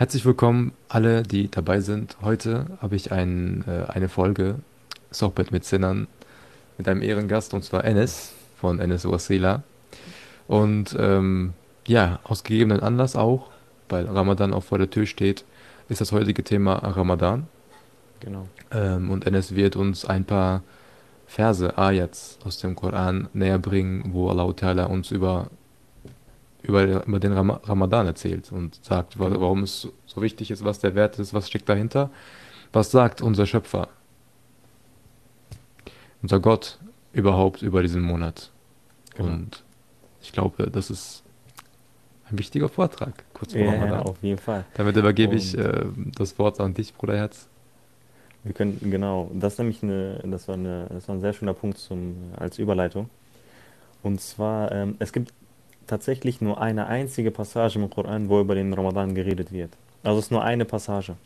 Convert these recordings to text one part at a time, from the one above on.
Herzlich willkommen alle, die dabei sind. Heute habe ich ein, äh, eine Folge Sohbet mit Sinnern mit einem Ehrengast und zwar Enes von Enes Wasila. Und ähm, ja, aus gegebenen Anlass auch, weil Ramadan auch vor der Tür steht, ist das heutige Thema Ramadan. Genau. Ähm, und Enes wird uns ein paar Verse, Ayats aus dem Koran näher bringen, wo Allah Ta'ala uns über, über, über den Ram Ramadan erzählt und sagt, Genau. warum es so wichtig ist, was der Wert ist, was steckt dahinter. Was sagt unser Schöpfer, unser Gott überhaupt über diesen Monat? Genau. Und ich glaube, das ist ein wichtiger Vortrag, kurz vor Ja, ja, Ramadan. auf jeden Fall. Damit übergebe ich äh, das Wort an dich, Bruderherz. wir können, genau, das ist nämlich eine, das war eine, das war ein sehr schöner Punkt zum, als Überleitung. Und zwar, ähm, es gibt tatsächlich nur eine einzige Passage im Koran, wo über den Ramadan geredet wird. Also es ist nur eine Passage.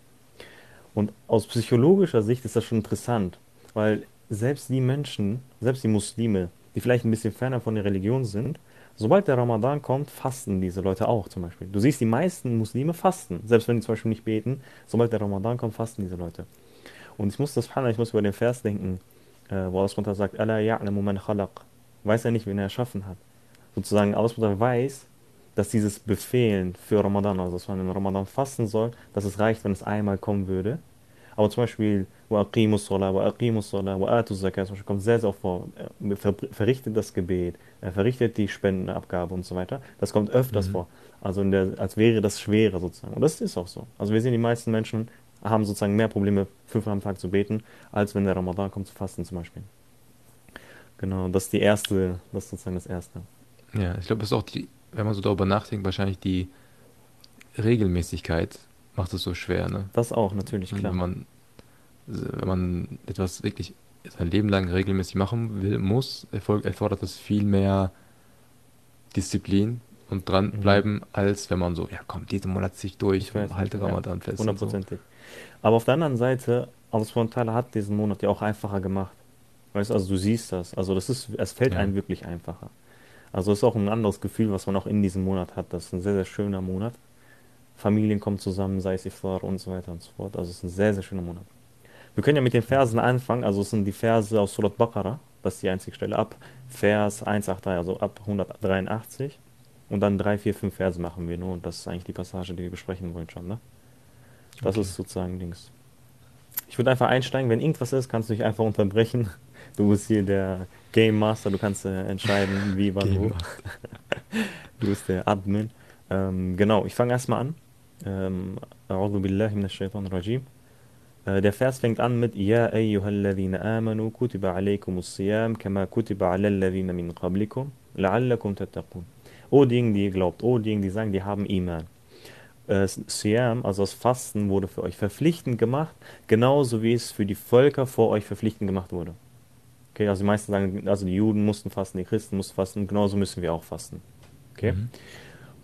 Und aus psychologischer Sicht ist das schon interessant, weil selbst die Menschen, selbst die Muslime, die vielleicht ein bisschen ferner von der Religion sind, sobald der Ramadan kommt, fasten diese Leute auch zum Beispiel. Du siehst, die meisten Muslime fasten, selbst wenn die zum Beispiel nicht beten, sobald der Ramadan kommt, fasten diese Leute. Und ich muss das, ich muss über den Vers denken, äh, wo Allah sagt, Alla ya'lamu man khalaq. Weiß er nicht, wen er erschaffen hat Sozusagen, Allah SWT weiß, dass dieses Befehlen für Ramadan, also dass man im Ramadan fasten soll, dass es reicht, wenn es einmal kommen würde. Aber zum Beispiel, وَأَقِيمُوا الصَّلَاةَ وَأَقِيمُوا الصَّلَاةَ وَآتُوا الزَّكَاةَ, zum Beispiel kommt sehr, sehr oft vor, äh, ver verrichtet das Gebet, äh, verrichtet die Spendenabgabe und so weiter. Das kommt öfters Mhm. vor. Also in der, als wäre das schwerer sozusagen. Und das ist auch so. Also wir sehen, die meisten Menschen haben sozusagen mehr Probleme, fünfmal am Tag zu beten, als wenn der Ramadan kommt zu fasten zum Beispiel. Genau, das ist die erste, das ist sozusagen das erste. Ja, ich glaube, es ist auch die, wenn man so darüber nachdenkt, wahrscheinlich die Regelmäßigkeit macht es so schwer, ne? Das auch, natürlich, klar. wenn man, wenn man etwas wirklich sein Leben lang regelmäßig machen will, muss, erfolg, erfordert das viel mehr Disziplin und Mhm. dranbleiben, als wenn man so, ja komm, diesen Monat zieh ich durch Ich und halte ja, Ramadan fest und so. hundertprozentig. Aber auf der anderen Seite, Allah SWT hat diesen Monat ja auch einfacher gemacht. Weißt du, also du siehst das. Also das ist, es fällt Ja. einem wirklich einfacher. Also es ist auch ein anderes Gefühl, was man auch in diesem Monat hat. Das ist ein sehr, sehr schöner Monat. Familien kommen zusammen, sei es Iftar und so weiter und so fort. Also es ist ein sehr, sehr schöner Monat. Wir können ja mit den Versen anfangen. Also es sind die Verse aus Surat Baqarah. Das ist die einzige Stelle. Ab Vers 183, also ab 183. Und dann drei, vier, fünf Verse machen wir nur. Und das ist eigentlich die Passage, die wir besprechen wollen schon, ne? Das Okay. ist sozusagen Dings. Ich würde einfach einsteigen. Wenn irgendwas ist, kannst du dich einfach unterbrechen. Du bist hier der Game Master. Du kannst äh, entscheiden, wie, wann, wo. Du bist der Admin. Ähm, genau, ich fange erstmal an. Ähm, rajim. Äh, Der Vers fängt an mit Ya ayyuhalladhina amanu kutiba alaykumus siyam kama kutiba alal ladhina min qablikum la'allakum tattaqun. O diejenigen, die ihr glaubt, o diejenigen, die sagen, die haben Iman. Äh, Siyam, also das Fasten, wurde für euch verpflichtend gemacht, genauso wie es für die Völker vor euch verpflichtend gemacht wurde. Okay, also die meisten sagen, also die Juden mussten fasten, die Christen mussten fasten, genauso müssen wir auch fasten. Okay? Mhm.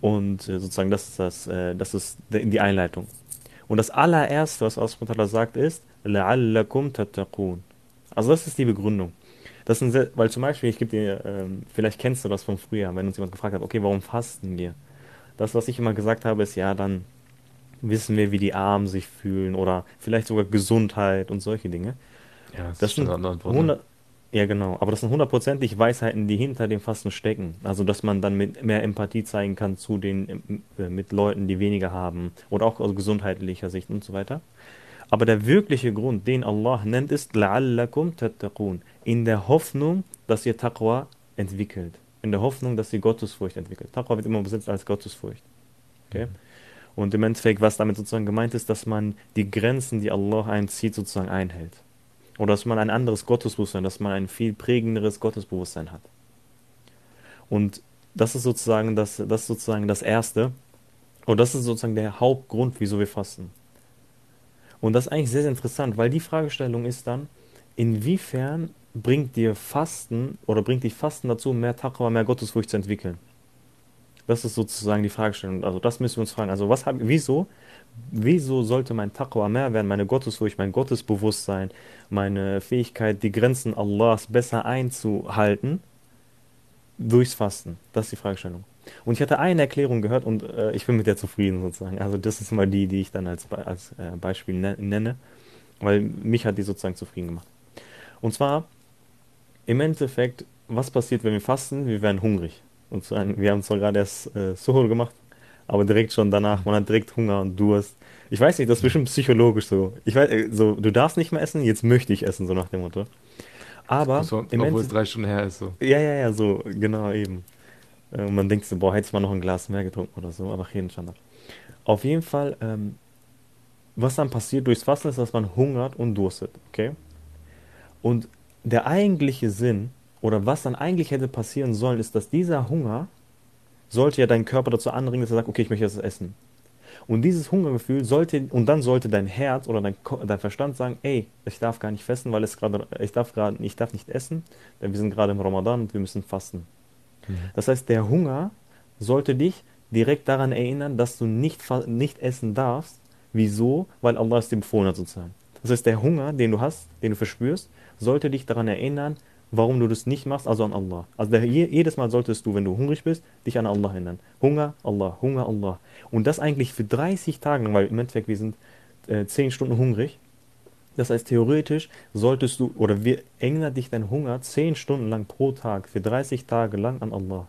Und äh, sozusagen das ist das, äh, das ist de- die Einleitung. Und das allererste, was Allah subhanahu wa ta'ala sagt, ist لَعَلَّكُمْ تَتَّقُونَ. Also das ist die Begründung. Das sind sehr, weil zum Beispiel, ich gebe dir, ähm, vielleicht kennst du das von früher, wenn uns jemand gefragt hat, okay, warum fasten wir? Das, was ich immer gesagt habe, ist, ja, dann wissen wir, wie die Armen sich fühlen oder vielleicht sogar Gesundheit und solche Dinge. Ja, das, Das ist schon sind eine andere Antwort, ne? 100, ja genau, aber das sind hundertprozentig Weisheiten, die hinter dem Fasten stecken. Also, dass man dann mit mehr Empathie zeigen kann zu den, äh, mit Leuten, die weniger haben oder auch aus gesundheitlicher Sicht und so weiter. Aber der wirkliche Grund, den Allah nennt, ist لَعَلَّكُمْ تَتَّقُونَ. In der Hoffnung, dass ihr Taqwa entwickelt. In der Hoffnung, dass ihr Gottesfurcht entwickelt. Taqwa wird immer übersetzt als Gottesfurcht. Okay? Und im Endeffekt, was damit sozusagen gemeint ist, dass man die Grenzen, die Allah einzieht, sozusagen einhält. Oder dass man ein anderes Gottesbewusstsein, dass man ein viel prägenderes Gottesbewusstsein hat. Und das ist sozusagen das, das sozusagen das Erste. Und das ist sozusagen der Hauptgrund, wieso wir fasten. Und das ist eigentlich sehr, sehr interessant, weil die Fragestellung ist dann, inwiefern bringt dir Fasten oder bringt dich Fasten dazu, mehr Taqwa, mehr Gottesfurcht zu entwickeln? Das ist sozusagen die Fragestellung. Also das müssen wir uns fragen. Also was hab, wieso, wieso sollte mein Taqwa mehr werden, meine Gottesfurcht, mein Gottesbewusstsein, meine Fähigkeit, die Grenzen Allahs besser einzuhalten, durchs Fasten? Das ist die Fragestellung. Und ich hatte eine Erklärung gehört und äh, ich bin mit der zufrieden sozusagen. Also das ist mal die, die ich dann als, als äh, Beispiel ne-, nenne, weil mich hat die sozusagen zufrieden gemacht. Und zwar, im Endeffekt, was passiert, wenn wir fasten? Wir werden hungrig. Und wir haben zwar gerade erst äh, Suhur gemacht, aber direkt schon danach, man hat direkt Hunger und Durst. Ich weiß nicht, das ist bestimmt psychologisch so. Ich weiß, äh, so, du darfst nicht mehr essen, jetzt möchte ich essen, so nach dem Motto. Aber, also, obwohl es drei Stunden her ist, so. Ja, ja, ja, so, genau, eben. Und äh, man denkt so, boah, hätte ich mal noch ein Glas mehr getrunken oder so, aber jeden Standard. Auf jeden Fall, ähm, was dann passiert durchs Fasten ist, dass man hungert und durstet, okay? Und der eigentliche Sinn oder was dann eigentlich hätte passieren sollen, ist, dass dieser Hunger sollte ja deinen Körper dazu anregen, dass er sagt, okay, ich möchte jetzt essen. Und dieses Hungergefühl sollte, und dann sollte dein Herz oder dein, dein Verstand sagen, ey, ich darf gar nicht festen, weil es gerade, ich darf gerade, ich darf nicht essen, denn wir sind gerade im Ramadan und wir müssen fasten. Mhm. Das heißt, der Hunger sollte dich direkt daran erinnern, dass du nicht, nicht essen darfst. Wieso? Weil Allah es dir befohlen hat sozusagen. Das heißt, der Hunger, den du hast, den du verspürst, sollte dich daran erinnern, warum du das nicht machst, also an Allah. Also der, jedes Mal solltest du, wenn du hungrig bist, dich an Allah erinnern. Hunger, Allah, Hunger, Allah. Und das eigentlich für 30 Tage lang, weil im Endeffekt wir sind äh, 10 Stunden hungrig. Das heißt, theoretisch solltest du, oder wir erinnert dich dein Hunger 10 Stunden lang pro Tag, für 30 Tage lang an Allah.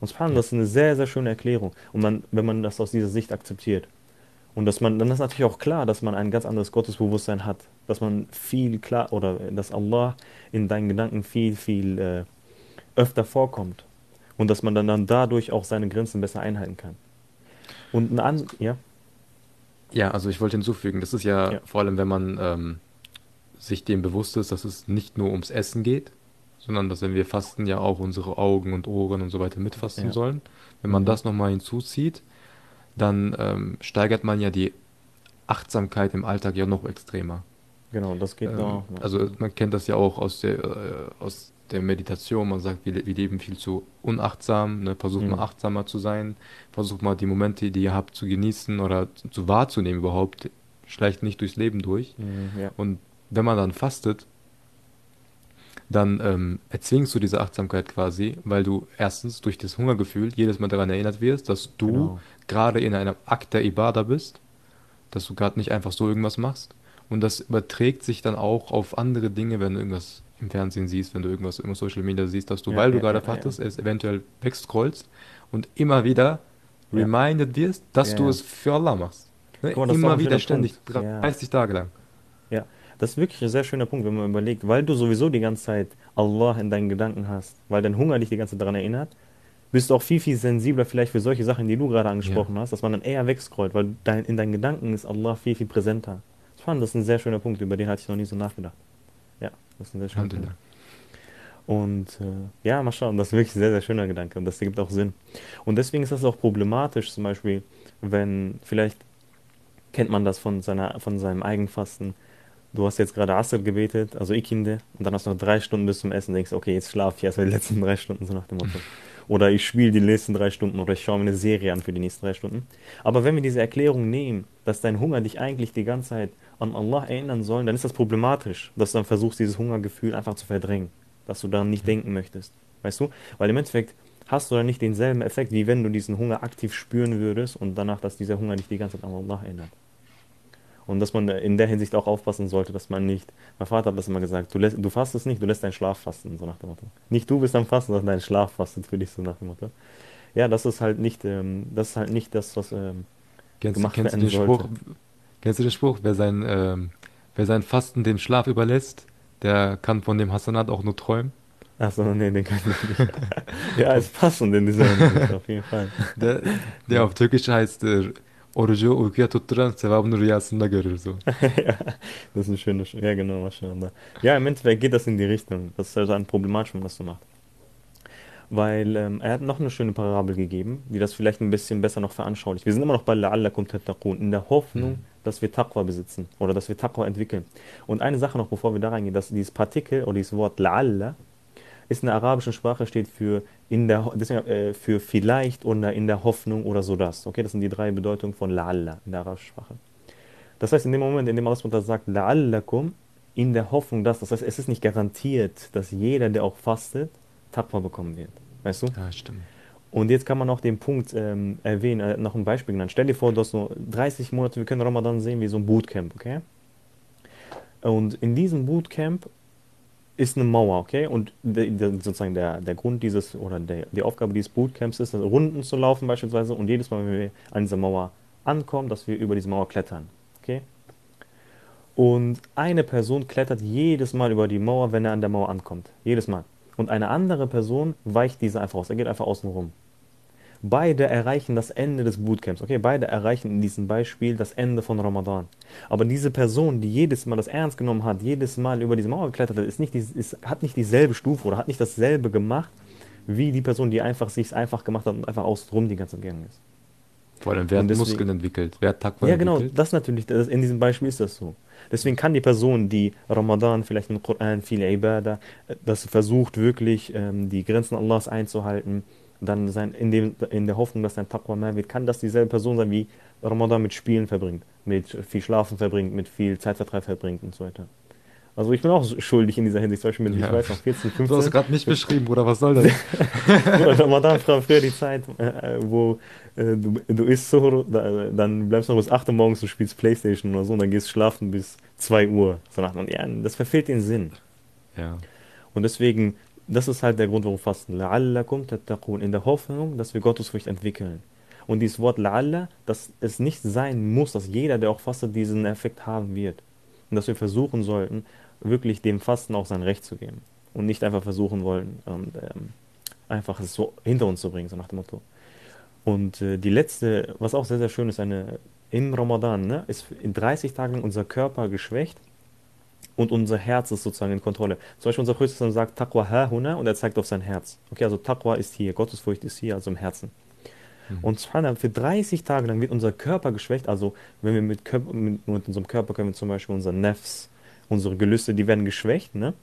Und Subhanallah, das ist eine sehr, sehr schöne Erklärung. Und man, wenn man das aus dieser Sicht akzeptiert. Und dass man, dann ist natürlich auch klar, dass man ein ganz anderes Gottesbewusstsein hat. Dass man viel klar, oder dass Allah in deinen Gedanken viel, viel äh, öfter vorkommt. Und dass man dann, dann dadurch auch seine Grenzen besser einhalten kann. Und ein an, ja. Ja, also ich wollte hinzufügen, das ist ja, ja. vor allem, wenn man ähm, sich dem bewusst ist, dass es nicht nur ums Essen geht, sondern dass wenn wir fasten, ja auch unsere Augen und Ohren und so weiter mitfasten ja. sollen. Wenn man mhm. das nochmal hinzuzieht, dann ähm, steigert man ja die Achtsamkeit im Alltag ja noch extremer. Genau, das geht ähm, auch. Ja. Also man kennt das ja auch aus der, äh, aus der Meditation. Man sagt, wir, wir leben viel zu unachtsam. Ne? Versucht mhm. mal achtsamer zu sein. Versucht mal die Momente, die ihr habt, zu genießen oder zu wahrzunehmen überhaupt. Schleicht nicht durchs Leben durch. Mhm, ja. Und wenn man dann fastet, dann ähm, erzwingst du diese Achtsamkeit quasi, weil du erstens durch das Hungergefühl jedes Mal daran erinnert wirst, dass du genau. gerade in einem Akt der Ibadah bist, dass du gerade nicht einfach so irgendwas machst. Und das überträgt sich dann auch auf andere Dinge, wenn du irgendwas im Fernsehen siehst, wenn du irgendwas im Social Media siehst, dass du, ja, weil ja, du gerade ja, fachtest, es eventuell wegscrollst und immer wieder reminded wirst, dass du es für Allah machst. Ne? Mal, immer wieder ständig, 30 Tage lang. Ja, das ist wirklich ein sehr schöner Punkt, wenn man überlegt, weil du sowieso die ganze Zeit Allah in deinen Gedanken hast, weil dein Hunger dich die ganze Zeit daran erinnert, bist du auch viel, viel sensibler vielleicht für solche Sachen, die du gerade angesprochen hast, dass man dann eher wegscrollt, weil dein, in deinen Gedanken ist Allah viel, viel präsenter. Fand das ein sehr schöner Punkt, über den hatte ich noch nie so nachgedacht. Ja, das ist ein sehr schöner Punkt. Und äh, ja, mal schauen, das ist wirklich ein sehr, sehr schöner Gedanke und das ergibt auch Sinn. Und deswegen ist das auch problematisch, zum Beispiel, wenn vielleicht kennt man das von, seiner, von seinem Eigenfasten, du hast jetzt gerade Asr gebetet, also Ikinde, und dann hast du noch drei Stunden bis zum Essen, denkst, okay, jetzt schlafe ich erst die letzten drei Stunden, so nach dem Motto. Oder ich spiele die nächsten drei Stunden oder ich schaue mir eine Serie an für die nächsten drei Stunden. Aber wenn wir diese Erklärung nehmen, dass dein Hunger dich eigentlich die ganze Zeit an Allah erinnern soll, dann ist das problematisch, dass du dann versuchst, dieses Hungergefühl einfach zu verdrängen, dass du daran nicht denken möchtest. Weißt du? Weil im Endeffekt hast du dann nicht denselben Effekt, wie wenn du diesen Hunger aktiv spüren würdest und danach, dass dieser Hunger dich die ganze Zeit an Allah erinnert. Und dass man in der Hinsicht auch aufpassen sollte, dass man nicht, mein Vater hat das immer gesagt, du, lässt, du fastest nicht, du lässt deinen Schlaf fasten, so nach dem Motto. Nicht du bist am Fasten, sondern dein Schlaf fastet für dich, so nach dem Motto. Ja, das ist halt nicht, ähm, das ist halt nicht das, was ähm, kennst, gemacht kennst werden sollte. Spruch, kennst du den Spruch, wer sein, ähm, wer sein Fasten dem Schlaf überlässt, der kann von dem Hasanat auch nur träumen? Achso, nee, den kann ich nicht. ja, ist passend in dieser Hinsicht, auf jeden Fall. Der, der auf Türkisch heißt äh, orucu uykuya tutturan sevabını rüyasında görür so. ja, das ist ein schönes, ja genau, maschallah. Ja, im Endeffekt geht das in die Richtung. Das ist also ein man das so macht. Weil ähm, er hat noch eine schöne Parabel gegeben, die das vielleicht ein bisschen besser noch veranschaulicht. Wir sind immer noch bei La'allakum tattaqun, in der Hoffnung, mhm. dass wir Taqwa besitzen oder dass wir Taqwa entwickeln. Und eine Sache noch, bevor wir da reingehen, dass dieses Partikel oder dieses Wort La'alla ist in der arabischen Sprache steht für in der deswegen, äh, für vielleicht oder in der Hoffnung oder so das. Okay, das sind die drei Bedeutungen von la'alla in der arabischen Sprache. Das heißt, in dem Moment, in dem Allah sagt la'allakum, in der Hoffnung, dass, das heißt, es ist nicht garantiert, dass jeder, der auch fastet, Taqwa bekommen wird. Weißt du? Ja, stimmt. Und jetzt kann man noch den Punkt ähm, erwähnen, äh, noch ein Beispiel genannt. Stell dir vor, du hast nur 30 Monate, wir können Ramadan sehen wie so ein Bootcamp, okay? Und in diesem Bootcamp ist eine Mauer, okay? Und de, de, sozusagen der, der Grund dieses, oder der, die Aufgabe dieses Bootcamps ist, Runden zu laufen beispielsweise und jedes Mal, wenn wir an dieser Mauer ankommen, dass wir über diese Mauer klettern, okay? Und eine Person klettert jedes Mal über die Mauer, wenn er an der Mauer ankommt. Jedes Mal. Und eine andere Person weicht diese einfach aus. Er geht einfach außen rum. Beide erreichen das Ende des Bootcamps. Okay, beide erreichen in diesem Beispiel das Ende von Ramadan. Aber diese Person, die jedes Mal das ernst genommen hat, jedes Mal über diese Mauer geklettert hat, ist nicht, ist, hat nicht dieselbe Stufe oder hat nicht dasselbe gemacht, wie die Person, die einfach sich einfach gemacht hat und einfach außen rum die ganze Zeit gegangen ist. Vor allem, wer hat Muskeln entwickelt? Wer Taqwa ja, genau, entwickelt? das natürlich, das, in diesem Beispiel ist das so. Deswegen kann die Person, die Ramadan, vielleicht im Koran, viel Ibadah, das versucht wirklich, ähm, die Grenzen Allahs einzuhalten, dann sein, in, dem, in der Hoffnung, dass sein Taqwa mehr wird, kann das dieselbe Person sein, wie Ramadan mit Spielen verbringt, mit viel Schlafen verbringt, mit viel Zeitvertreib verbringt und so weiter. Also ich bin auch schuldig in dieser Hinsicht, zum Beispiel mit, ja. ich weiß noch, 14, 15. Du hast gerade nicht beschrieben, Bruder, was soll das? Ramadan früher die Zeit, äh, wo äh, du, du isst so, dann bleibst du noch bis 8 Uhr morgens und spielst Playstation oder so und dann gehst schlafen bis 2 Uhr. So nach, ja, das verfehlt den Sinn. Ja. Und deswegen das ist halt der Grund, warum Fasten. La'allakum tattaqun. In der Hoffnung, dass wir Gottesfurcht entwickeln. Und dieses Wort La'alla, dass es nicht sein muss, dass jeder, der auch fastet, diesen Effekt haben wird. Und dass wir versuchen sollten, wirklich dem Fasten auch sein Recht zu geben. Und nicht einfach versuchen wollen, und, ähm, einfach es so hinter uns zu bringen, so nach dem Motto. Und äh, die letzte, was auch sehr, sehr schön ist, eine, im Ramadan, ne, ist in 30 Tagen unser Körper geschwächt und unser Herz ist sozusagen in Kontrolle. Zum Beispiel unser Höchster sagt Taqwa hahuna und er zeigt auf sein Herz. Okay, also Taqwa ist hier, Gottesfurcht ist hier, also im Herzen. Mhm. Und für 30 Tage lang wird unser Körper geschwächt. Also wenn wir mit, Körper, mit, mit unserem Körper können wir zum Beispiel unser Nefs, unsere Gelüste, die werden geschwächt, ne?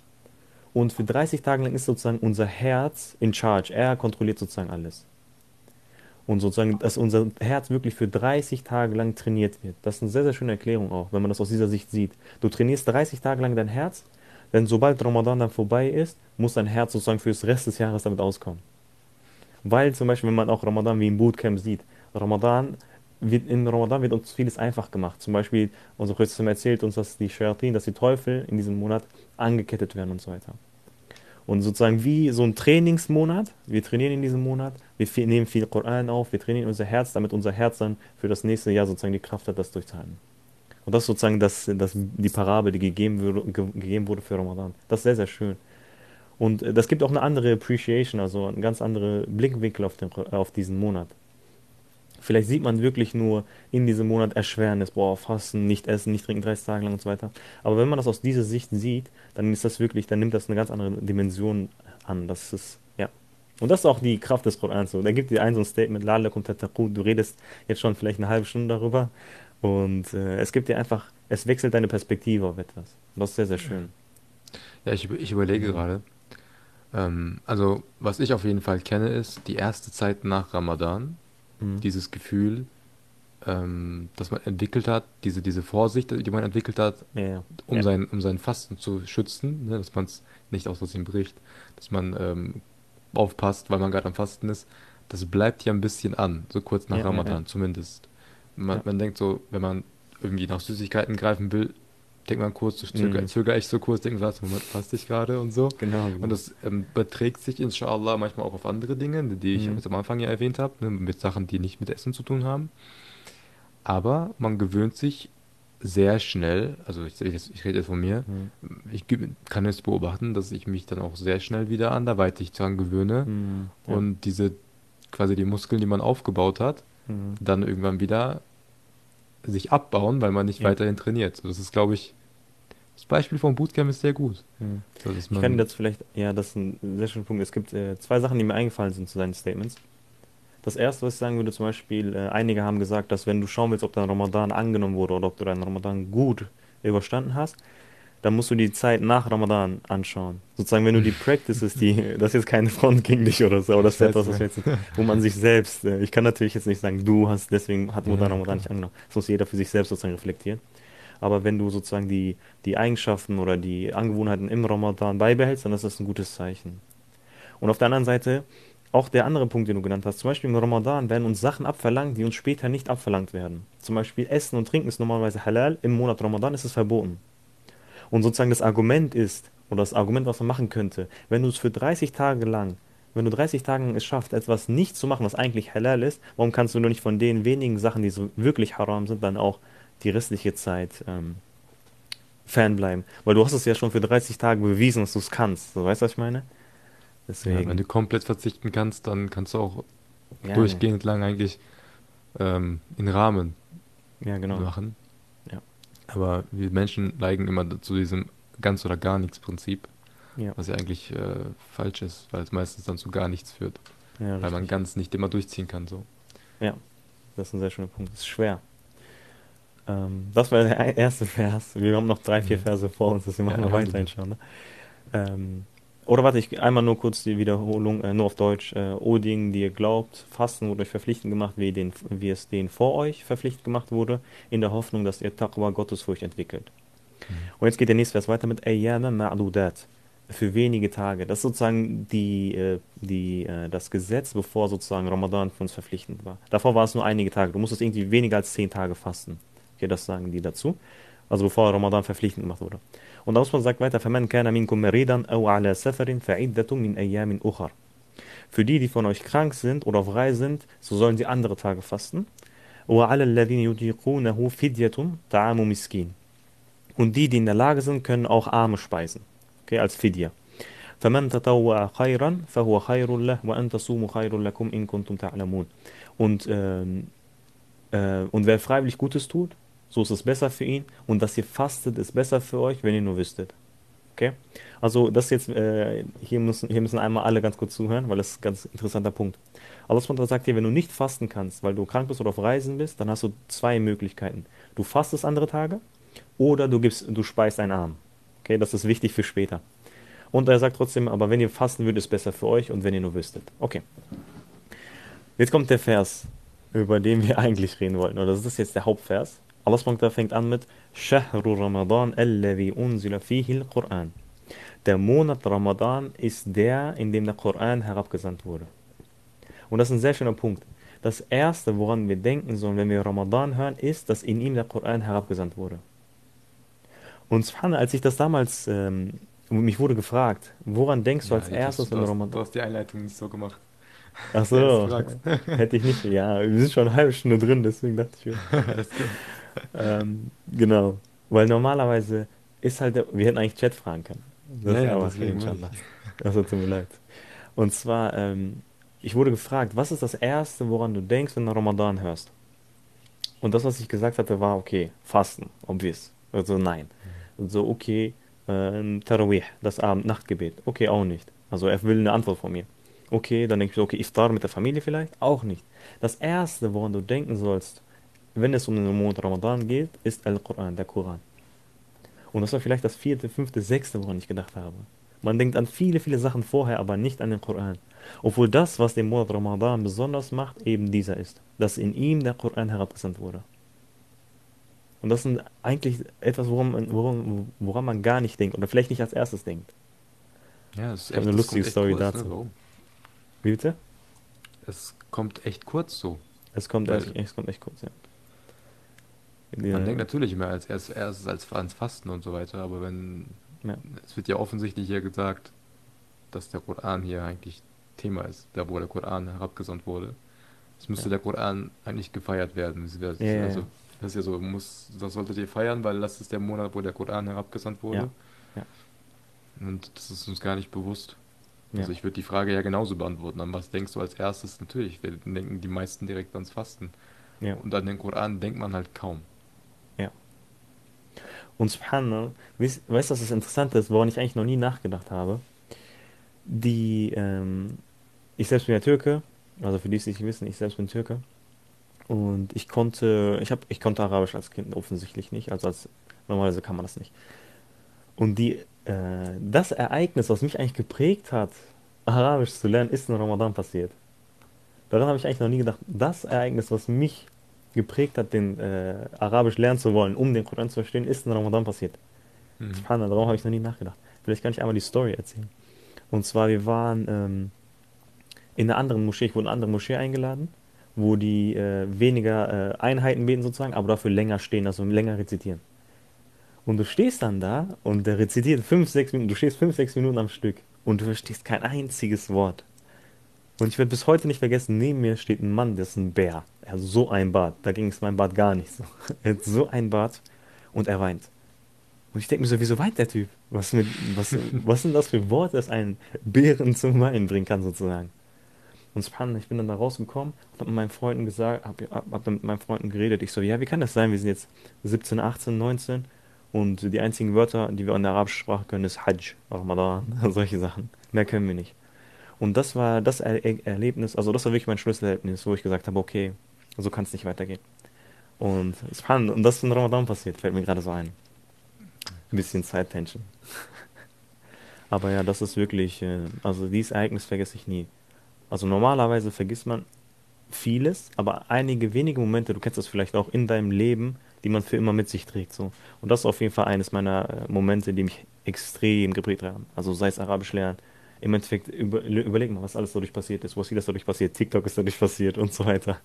Und für 30 Tage lang ist sozusagen unser Herz in charge. Er kontrolliert sozusagen alles. Und sozusagen, dass unser Herz wirklich für 30 Tage lang trainiert wird. Das ist eine sehr, sehr schöne Erklärung auch, wenn man das aus dieser Sicht sieht. Du trainierst 30 Tage lang dein Herz, denn sobald Ramadan dann vorbei ist, muss dein Herz sozusagen für das Rest des Jahres damit auskommen. Weil zum Beispiel, wenn man auch Ramadan wie im Bootcamp sieht, Ramadan wird, in Ramadan wird uns vieles einfach gemacht. Zum Beispiel, unser Christus erzählt uns, dass die Shayatin, dass die Teufel in diesem Monat angekettet werden und so weiter. Und sozusagen wie so ein Trainingsmonat, wir trainieren in diesem Monat, wir nehmen viel Koran auf, wir trainieren unser Herz, damit unser Herz dann für das nächste Jahr sozusagen die Kraft hat, das durchzuhalten. Und das ist sozusagen das, das, die Parabel, die gegeben, wurde, gegeben wurde für Ramadan. Das ist sehr, sehr schön. Und äh, das gibt auch eine andere Appreciation, also einen ganz anderen Blickwinkel auf, den, auf diesen Monat. Vielleicht sieht man wirklich nur in diesem Monat Erschwernis, boah, fasten, nicht essen, nicht trinken 30 Tage lang und so weiter. Aber wenn man das aus dieser Sicht sieht, dann ist das wirklich, dann nimmt das eine ganz andere Dimension an. Das ist, ja. Und das ist auch die Kraft des Korans. So. Da gibt dir ein so ein Statement, Lalakum tattaqu, du redest jetzt schon vielleicht eine halbe Stunde darüber und äh, es gibt dir einfach, es wechselt deine Perspektive auf etwas. Und das ist sehr, sehr schön. Ja, ich, ich überlege gerade. Ähm, also, was ich auf jeden Fall kenne, ist die erste Zeit nach Ramadan mhm. dieses Gefühl, ähm, das man entwickelt hat, diese, diese Vorsicht, die man entwickelt hat, ja, um, ja. Sein, um sein Fasten zu schützen, ne, dass man es nicht aus Versehen bricht, dass man ähm, aufpasst, weil man gerade am Fasten ist, das bleibt ja ein bisschen an, so kurz nach ja, Ramadan zumindest. Man, man denkt so, wenn man irgendwie nach Süßigkeiten greifen will, denkt man kurz, zögere, mhm. zögere ich so kurz, denkt man, Moment, faste ich gerade und so. Genau. Und das ähm, beträgt sich inshallah manchmal auch auf andere Dinge, die ich mhm. am Anfang ja erwähnt habe, ne, mit Sachen, die nicht mit Essen zu tun haben. Aber man gewöhnt sich sehr schnell, also ich, ich, ich rede jetzt von mir, mhm. ich kann jetzt beobachten, dass ich mich dann auch sehr schnell wieder anderweitig daran gewöhne mhm. ja. und diese quasi die Muskeln, die man aufgebaut hat, mhm. dann irgendwann wieder sich abbauen, weil man nicht ja. weiterhin trainiert. Das ist, glaube ich, das Beispiel vom Bootcamp ist sehr gut. Mhm. So, ich kann jetzt vielleicht, ja, das ist ein sehr schöner Punkt. Es gibt äh, zwei Sachen, die mir eingefallen sind zu seinen Statements. Das erste, was ich sagen würde, zum Beispiel, äh, einige haben gesagt, dass wenn du schauen willst, ob dein Ramadan angenommen wurde oder ob du deinen Ramadan gut überstanden hast, dann musst du die Zeit nach Ramadan anschauen. Sozusagen, wenn du die Practices, die, das ist jetzt keine Front gegen dich oder so, aber das ist etwas, was jetzt, wo man sich selbst, äh, ich kann natürlich jetzt nicht sagen, du hast, deswegen hat Mutter Ramadan nicht angenommen. Das muss jeder für sich selbst sozusagen reflektieren. Aber wenn du sozusagen die, die Eigenschaften oder die Angewohnheiten im Ramadan beibehältst, dann ist das ein gutes Zeichen. Und auf der anderen Seite auch der andere Punkt, den du genannt hast, zum Beispiel im Ramadan werden uns Sachen abverlangt, die uns später nicht abverlangt werden. Zum Beispiel Essen und Trinken ist normalerweise halal, im Monat Ramadan ist es verboten. Und sozusagen das Argument ist, oder das Argument, was man machen könnte, wenn du es für 30 Tage lang, wenn du 30 Tage es schaffst, etwas nicht zu machen, was eigentlich halal ist, warum kannst du nur nicht von den wenigen Sachen, die so wirklich haram sind, dann auch die restliche Zeit ähm, fernbleiben? Weil du hast es ja schon für 30 Tage bewiesen, dass du es kannst. So, weißt du, was ich meine? Ja, wenn Deswegen, du komplett verzichten kannst, dann kannst du auch ja, ja, durchgehend lang eigentlich ähm, in Rahmen ja, genau. machen. Ja, Aber wir Menschen neigen immer zu diesem ganz oder gar nichts Prinzip, ja, was ja eigentlich äh, falsch ist, weil es meistens dann zu gar nichts führt, ja, weil man ganz nicht immer durchziehen kann so. Ja, das ist ein sehr schöner Punkt. Es ist schwer. Ähm, das war der erste Vers. Wir haben noch drei, vier Mhm. Verse vor uns, deswegen Ja, machen wir weiter, Alhamdulillah. inshallah. Ähm, oder warte, ich einmal nur kurz die Wiederholung, äh, nur auf Deutsch. Äh, O Ding, die ihr glaubt, Fasten wurde euch verpflichtend gemacht, wie, den, wie es denen vor euch verpflichtend gemacht wurde, in der Hoffnung, dass ihr Taqwa, Gottesfurcht entwickelt. Mhm. Und jetzt geht der nächste Vers weiter mit Ayyama ma'dudat. Für wenige Tage. Das ist sozusagen die, äh, die, äh, das Gesetz, bevor sozusagen Ramadan für uns verpflichtend war. Davor war es nur einige Tage. Du musstest irgendwie weniger als zehn Tage fasten. Okay, das sagen die dazu. Also bevor Ramadan verpflichtend gemacht wurde. Und da muss man sagt weiter, فَمَنْ كَانَ مِنْكُمْ مَرِيضًا أَوْ عَلَى سَفَرٍ فَعِدَّةٌ مِنْ أَيَّامٍ أُخَرٍ Für die, die von euch krank sind oder auf Reise sind, so sollen sie andere Tage fasten. وَعَلَى الَّذِينَ يُطِيقُونَهُ فِدْيَةٌ طَعَامُ مِسْكِينٍ Und die, die in der Lage sind, können auch Arme speisen. Okay, als Fidya. فَمَنْ تَطَوَّعَ خَيْرًا فَهُوَ خَيْرٌ لَهُ وَأَنْ تَصُومُوا خَيْرٌ لَكُمْ إِن كُنْتُمْ تَعْلَمُونَ Und, ähm, äh, und wer freiwillig Gutes tut, so ist es besser für ihn. Und dass ihr fastet, ist besser für euch, wenn ihr nur wüsstet. Okay? Also das jetzt, äh, hier müssen, hier müssen einmal alle ganz kurz zuhören, weil das ist ein ganz interessanter Punkt. Allah sagt hier, wenn du nicht fasten kannst, weil du krank bist oder auf Reisen bist, dann hast du zwei Möglichkeiten. Du fastest andere Tage oder du gibst, du speist einen Arm. Okay, das ist wichtig für später. Und er sagt trotzdem, aber wenn ihr fasten würdet, ist es besser für euch und wenn ihr nur wüsstet. Okay. Jetzt kommt der Vers, über den wir eigentlich reden wollten. Oder das ist jetzt der Hauptvers. Allah SWT fängt an mit Shahru Ramadan alladhi unzila fihi al-Quran. Der Monat Ramadan ist der, in dem der Koran herabgesandt wurde. Und das ist ein sehr schöner Punkt. Das erste, woran wir denken sollen, wenn wir Ramadan hören, ist, dass in ihm der Koran herabgesandt wurde. Und subhanallah, als ich das damals, ähm, mich wurde gefragt, woran denkst du Ja, als erstes, hast, wenn du, hast, du Ramadan... hast die Einleitung nicht so gemacht. Ach so, hätte ich nicht, ja, wir sind schon eine halbe Stunde drin, deswegen dachte ich mir. Ähm, genau, weil normalerweise ist halt, der, wir hätten eigentlich Chat fragen können. Das Ja, ist ja, inshallah. Also tut mir leid. Und zwar, ähm, ich wurde gefragt, was ist das Erste, woran du denkst, wenn du Ramadan hörst? Und das, was ich gesagt hatte, war okay, Fasten, obvious. Also nein. Und so, okay, ähm, Tarawih, das Abend-Nachtgebet. Okay, auch nicht. Also er will eine Antwort von mir. Okay, dann denke ich so, okay, Iftar mit der Familie vielleicht? Auch nicht. Das Erste, woran du denken sollst, wenn es um den Monat Ramadan geht, ist Al-Quran, der Koran. Und das war vielleicht das vierte, fünfte, sechste, woran ich gedacht habe. Man denkt an viele, viele Sachen vorher, aber nicht an den Koran. Obwohl das, was den Monat Ramadan besonders macht, eben dieser ist. Dass in ihm der Koran herabgesandt wurde. Und das ist eigentlich etwas, woran man, woran, woran man gar nicht denkt. Oder vielleicht nicht als erstes denkt. Ja, es ist echt, eine das lustige Story kurz, ne? dazu. Warum? Wie bitte? Es kommt echt kurz so. Es kommt, echt, es kommt echt kurz, ja. Man Ja, denkt natürlich immer als erst, erstes als ans Fasten und so weiter, aber wenn Ja. es wird ja offensichtlich hier gesagt, dass der Koran hier eigentlich Thema ist, da wo der Koran herabgesandt wurde. Es müsste Ja. der Koran eigentlich gefeiert werden. Das wäre- Ja, also, das ist ja so, muss, das solltet ihr feiern, weil das ist der Monat, wo der Koran herabgesandt wurde. Und das ist uns gar nicht bewusst. Also ich würde die Frage ja genauso beantworten. An was denkst du als erstes? Natürlich, wir denken die meisten direkt ans Fasten. Und an den Koran denkt man halt kaum. Und subhanallah, weißt du, was das Interessante ist, woran ich eigentlich noch nie nachgedacht habe? Die, ähm, ich selbst bin ja Türke, also für die, die es nicht wissen, ich selbst bin Türke. Und ich konnte, ich hab, ich konnte Arabisch als Kind offensichtlich nicht, also als, normalerweise kann man das nicht. Und die, äh, das Ereignis, was mich eigentlich geprägt hat, Arabisch zu lernen, ist in Ramadan passiert. Daran habe ich eigentlich noch nie gedacht. Das Ereignis, was mich geprägt hat, den äh, Arabisch lernen zu wollen, um den Koran zu verstehen, ist in Ramadan passiert. Mhm. Subhanallah, darum habe ich noch nie nachgedacht. Vielleicht kann ich einmal die Story erzählen. Und zwar, wir waren ähm, in einer anderen Moschee, ich wurde in eine andere Moschee eingeladen, wo die äh, weniger äh, Einheiten beten sozusagen, aber dafür länger stehen, also länger rezitieren. Und du stehst dann da und der rezitiert fünf, sechs Minuten, du stehst fünf, sechs Minuten am Stück und du verstehst kein einziges Wort. Und ich werde bis heute nicht vergessen, neben mir steht ein Mann, der ist ein Bär. Er hat so ein Bart. Da ging es meinem Bart gar nicht so. Er hat so ein Bart und er weint. Und ich denke mir so, wieso weint der Typ? Was, mit, was, was sind das für Worte, das einen Bären zum Weinen bringen kann, sozusagen? Und spannend, ich bin dann da rausgekommen und habe mit meinen Freunden gesagt, habe hab, hab mit meinen Freunden geredet. Ich so, ja, wie kann das sein? Wir sind jetzt 17, 18, 19 und die einzigen Wörter, die wir in der arabischen Sprache können, ist Hajj, Ramadan, solche Sachen. Mehr können wir nicht. Und das war das er Erlebnis, also das war wirklich mein Schlüsselerlebnis, wo ich gesagt habe, okay, so kann es nicht weitergehen. Und spannend, und das ist in Ramadan passiert, fällt mir gerade so ein. Ein bisschen Zeittension. Aber ja, das ist wirklich, äh, also dieses Ereignis vergesse ich nie. Also normalerweise vergisst man vieles, aber einige wenige Momente, du kennst das vielleicht auch in deinem Leben, die man für immer mit sich trägt. So. Und das ist auf jeden Fall eines meiner äh, Momente, die mich extrem geprägt haben. Also sei es Arabisch lernen, im Endeffekt über, überleg mal, was alles dadurch passiert ist, was vieles dadurch passiert, TikTok ist dadurch passiert und so weiter.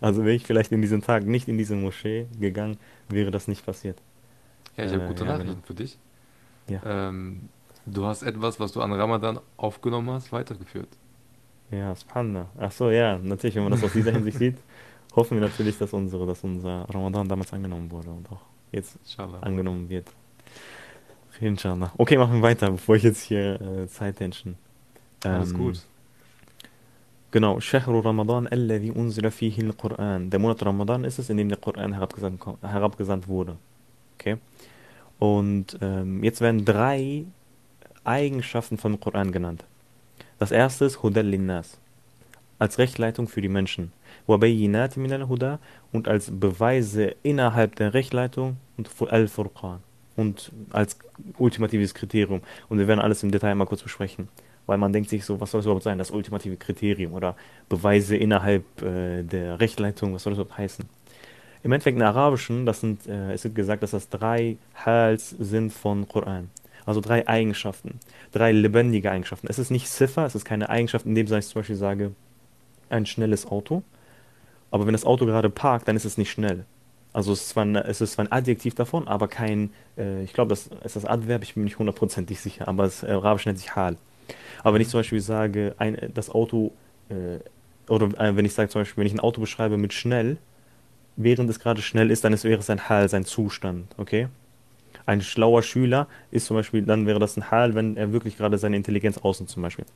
Also wäre ich vielleicht in diesem Tag nicht in diese Moschee gegangen, wäre das nicht passiert. Ja, ich habe äh, gute ja, Nachrichten genau. für dich. Ja. Ähm, du hast etwas, was du an Ramadan aufgenommen hast, weitergeführt. Ja, Spannend. Ach so, ja, natürlich, wenn man das aus dieser Hinsicht sieht, hoffen wir natürlich, dass unsere, dass unser Ramadan damals angenommen wurde und auch jetzt Inshallah. angenommen wird. Inshallah. Okay, machen wir weiter, bevor ich jetzt hier äh, Zeittension. Ähm, Alles gut. Genau, Shahru Ramadan alladhi unzila fihi al-Quran. Der Monat Ramadan ist es, in dem der Koran herabgesandt, herabgesandt wurde. Okay? Und ähm, jetzt werden drei Eigenschaften vom Koran genannt. Das erste ist Hudal linnas, als Rechtleitung für die Menschen. Wabayinat min al-Huda und als Beweise innerhalb der Rechtleitung und Al-Furqan und als ultimatives Kriterium. Und wir werden alles im Detail mal kurz besprechen. Weil man denkt sich so, was soll es überhaupt sein, das ultimative Kriterium oder Beweise innerhalb äh, der Rechtleitung, was soll das überhaupt heißen? Im Endeffekt in Arabischen, das sind, äh, es wird gesagt, dass das drei Hals sind von Koran. Also drei Eigenschaften, drei lebendige Eigenschaften. Es ist nicht Ziffer, es ist keine Eigenschaft, in dem ich zum Beispiel sage, ein schnelles Auto. Aber wenn das Auto gerade parkt, dann ist es nicht schnell. Also es ist zwar ein, es ist zwar ein Adjektiv davon, aber kein, äh, ich glaube, das ist das Adverb, ich bin nicht hundertprozentig sicher, aber das äh, Arabisch nennt sich Hal. Aber wenn ich zum Beispiel sage, ein, das Auto, äh, oder äh, wenn ich sage zum Beispiel, wenn ich ein Auto beschreibe mit schnell, während es gerade schnell ist, dann ist, wäre es ein Hal, sein Zustand, okay? Ein schlauer Schüler ist zum Beispiel, dann wäre das ein Hal, wenn er wirklich gerade seine Intelligenz außen zum Beispiel.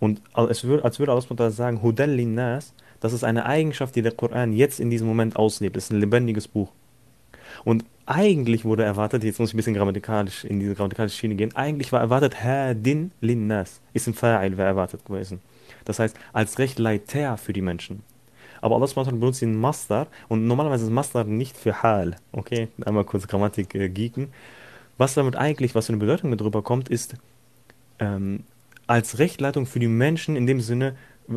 Und es würde, als würde Allah sagen, Hudal linnas, das ist eine Eigenschaft, die der Koran jetzt in diesem Moment auslebt. Es ist ein lebendiges Buch. Und eigentlich wurde erwartet, jetzt muss ich ein bisschen grammatikalisch in diese grammatikalische Schiene gehen, eigentlich war erwartet, Hadin linnas, ist ein Fa'il, wäre erwartet gewesen. Das heißt, als Rechtleiter für die Menschen. Aber Allah benutzt den Master und normalerweise ist Master nicht für Hal. Okay, einmal kurz Grammatik äh, geeken. Was damit eigentlich, was für eine Bedeutung mit drüber kommt, ist ähm, als Rechtleitung für die Menschen in dem Sinne,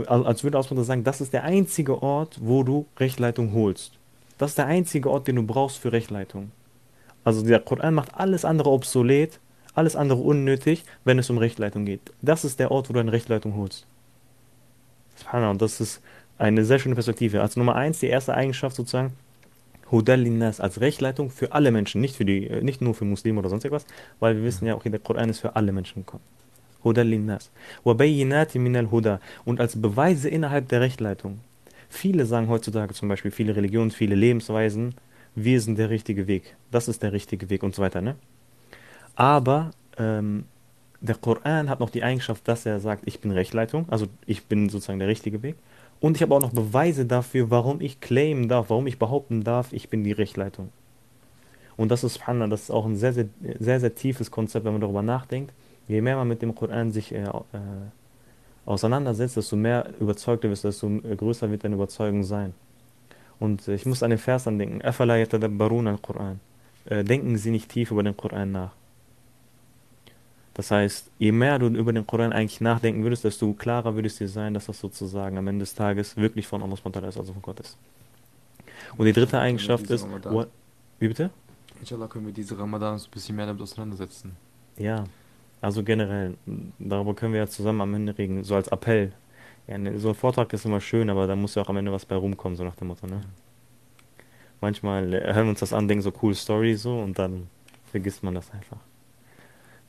als würde Ausmutter sagen, das ist der einzige Ort, wo du Rechtleitung holst. Das ist der einzige Ort, den du brauchst für Rechtleitung. Also der Koran macht alles andere obsolet, alles andere unnötig, wenn es um Rechtleitung geht. Das ist der Ort, wo du eine Rechtleitung holst. Und das ist eine sehr schöne Perspektive. Als Nummer eins, die erste Eigenschaft sozusagen, Hudalinas als Rechtleitung für alle Menschen, nicht, für die, nicht nur für Muslime oder sonst irgendwas, weil wir wissen ja, okay, der Koran ist für alle Menschen gekommen. Huda linnas. Wabayinati minal Huda. Und als Beweise innerhalb der Rechtleitung. Viele sagen heutzutage zum Beispiel, viele Religionen, viele Lebensweisen, wir sind der richtige Weg. Das ist der richtige Weg und so weiter. Ne? Aber ähm, der Koran hat noch die Eigenschaft, dass er sagt, ich bin Rechtleitung, also ich bin sozusagen der richtige Weg. Und ich habe auch noch Beweise dafür, warum ich claimen darf, warum ich behaupten darf, ich bin die Rechtleitung. Und das ist, das ist auch ein sehr, sehr, sehr, sehr tiefes Konzept, wenn man darüber nachdenkt je mehr man mit dem Koran sich äh, äh, auseinandersetzt, desto mehr überzeugt du wirst, desto größer wird deine Überzeugung sein. Und äh, ich muss an den Vers andenken. Afala yatadabbarun al-Quran. Äh, denken Sie nicht tief über den Koran nach. Das heißt, je mehr du über den Koran eigentlich nachdenken würdest, desto klarer würde es dir sein, dass das sozusagen am Ende des Tages wirklich von Allah ist, also von Gott ist. Und die dritte Eigenschaft ist. Wie bitte? Inshallah können wir diese Ramadan ein bisschen mehr damit auseinandersetzen. Ja, also generell, darüber können wir ja zusammen am Ende reden, so als Appell. Ja, ne, so ein Vortrag ist immer schön, aber da muss ja auch am Ende was bei rumkommen, so nach dem Motto, ne? Manchmal hören wir uns das an, denken so cool Story so und dann vergisst man das einfach.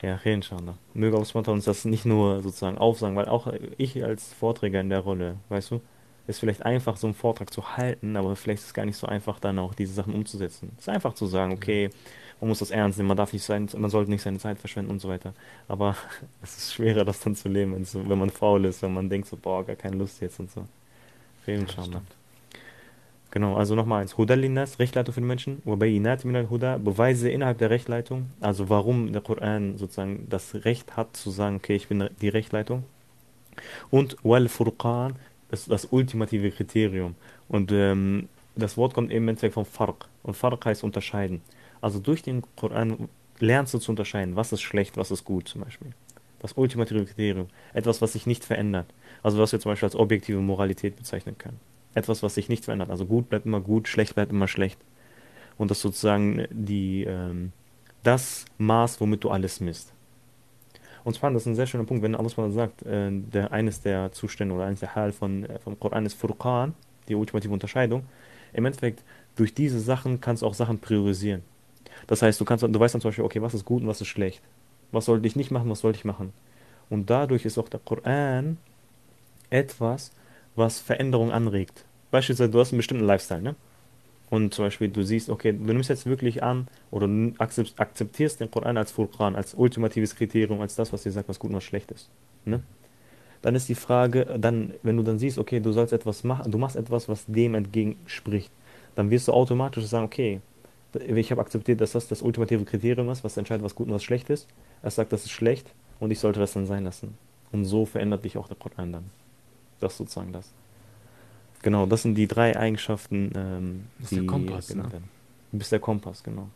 Ja, inshallah. Möge Allah uns das nicht nur sozusagen aufsagen, weil auch ich als Vorträger in der Rolle, weißt du, ist vielleicht einfach so einen Vortrag zu halten, aber vielleicht ist es gar nicht so einfach dann auch diese Sachen umzusetzen. Es ist einfach zu sagen, okay, man muss das ernst nehmen, man darf nicht sein, man sollte nicht seine Zeit verschwenden und so weiter. Aber es ist schwerer, das dann zu leben, wenn man faul ist, wenn man denkt so, boah, gar keine Lust jetzt und so. Inshallah. Genau, also nochmal eins. Hudalinas, Rechtleitung für die Menschen. Wabayinat minal Huda, Beweise innerhalb der Rechtleitung. Also warum der Koran sozusagen das Recht hat zu sagen, okay, ich bin die Rechtleitung. Und Wal Furqan, das das ultimative Kriterium. Und ähm, das Wort kommt im Endeffekt vom Farq. Und Farq heißt unterscheiden. Also durch den Koran lernst du zu unterscheiden, was ist schlecht, was ist gut zum Beispiel. Das ultimative Kriterium. Etwas, was sich nicht verändert. Also was wir zum Beispiel als objektive Moralität bezeichnen können etwas, was sich nicht verändert. Also gut bleibt immer gut, schlecht bleibt immer schlecht. Und das sozusagen die, ähm, das Maß, womit du alles misst. Und zwar, das ist ein sehr schöner Punkt, wenn alles mal sagt, äh, der, eines der Zustände oder eines der Hal von, äh, vom Koran ist Furqan, die ultimative Unterscheidung. Im Endeffekt, durch diese Sachen kannst du auch Sachen priorisieren. Das heißt, du kannst, du weißt dann zum Beispiel, okay, was ist gut und was ist schlecht. Was sollte ich nicht machen, was sollte ich machen. Und dadurch ist auch der Koran etwas, was Veränderung anregt. Beispielsweise, du hast einen bestimmten Lifestyle, ne? Und zum Beispiel, du siehst, okay, du nimmst jetzt wirklich an oder akzeptierst den Koran als Furqan, als ultimatives Kriterium, als das, was dir sagt, was gut und was schlecht ist. Ne? Dann ist die Frage, dann, wenn du dann siehst, okay, du sollst etwas machen, du machst etwas, was dem entgegenspricht, dann wirst du automatisch sagen, okay, ich habe akzeptiert, dass das das ultimative Kriterium ist, was entscheidet, was gut und was schlecht ist. Er sagt, das ist schlecht und ich sollte das dann sein lassen. Und so verändert dich auch der Koran dann. Das ist sozusagen das. Genau, das sind die drei Eigenschaften, ähm, das ist die der Kompass, ne? Du bist der Kompass, genau.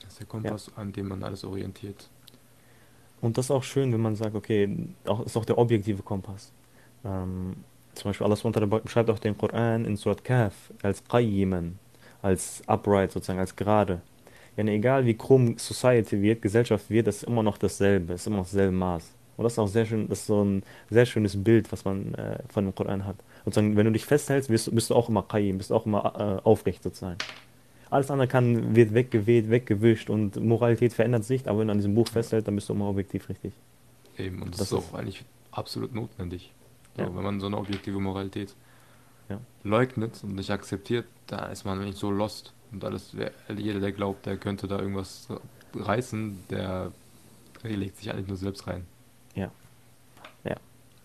Das ist der Kompass, ja. an dem man alles orientiert. Und das ist auch schön, wenn man sagt, okay, auch, ist auch der objektive Kompass. Ähm, zum Beispiel Allah beschreibt auch den Koran in Surat Kaf als Qayyiman, als upright sozusagen, als gerade. Ja, egal wie krumm Society wird, Gesellschaft wird, das ist immer noch dasselbe, ist immer noch dasselbe Maß. Und das ist auch sehr schön, das ist so ein sehr schönes Bild, was man äh, von dem Koran hat. Sozusagen, wenn du dich festhältst, bist, bist du auch immer Qayyim, bist du auch immer äh, aufrecht sozusagen. Alles andere kann, wird weggeweht, weggewischt und Moralität verändert sich, aber wenn du an diesem Buch festhältst, dann bist du immer objektiv richtig. Eben, und das, das ist auch eigentlich absolut notwendig. So, ja. Wenn man so eine objektive Moralität ja. leugnet und nicht akzeptiert, da ist man nicht so lost. Und alles, jeder, der glaubt, der könnte da irgendwas reißen, der legt sich eigentlich nur selbst rein. Ja. Ja.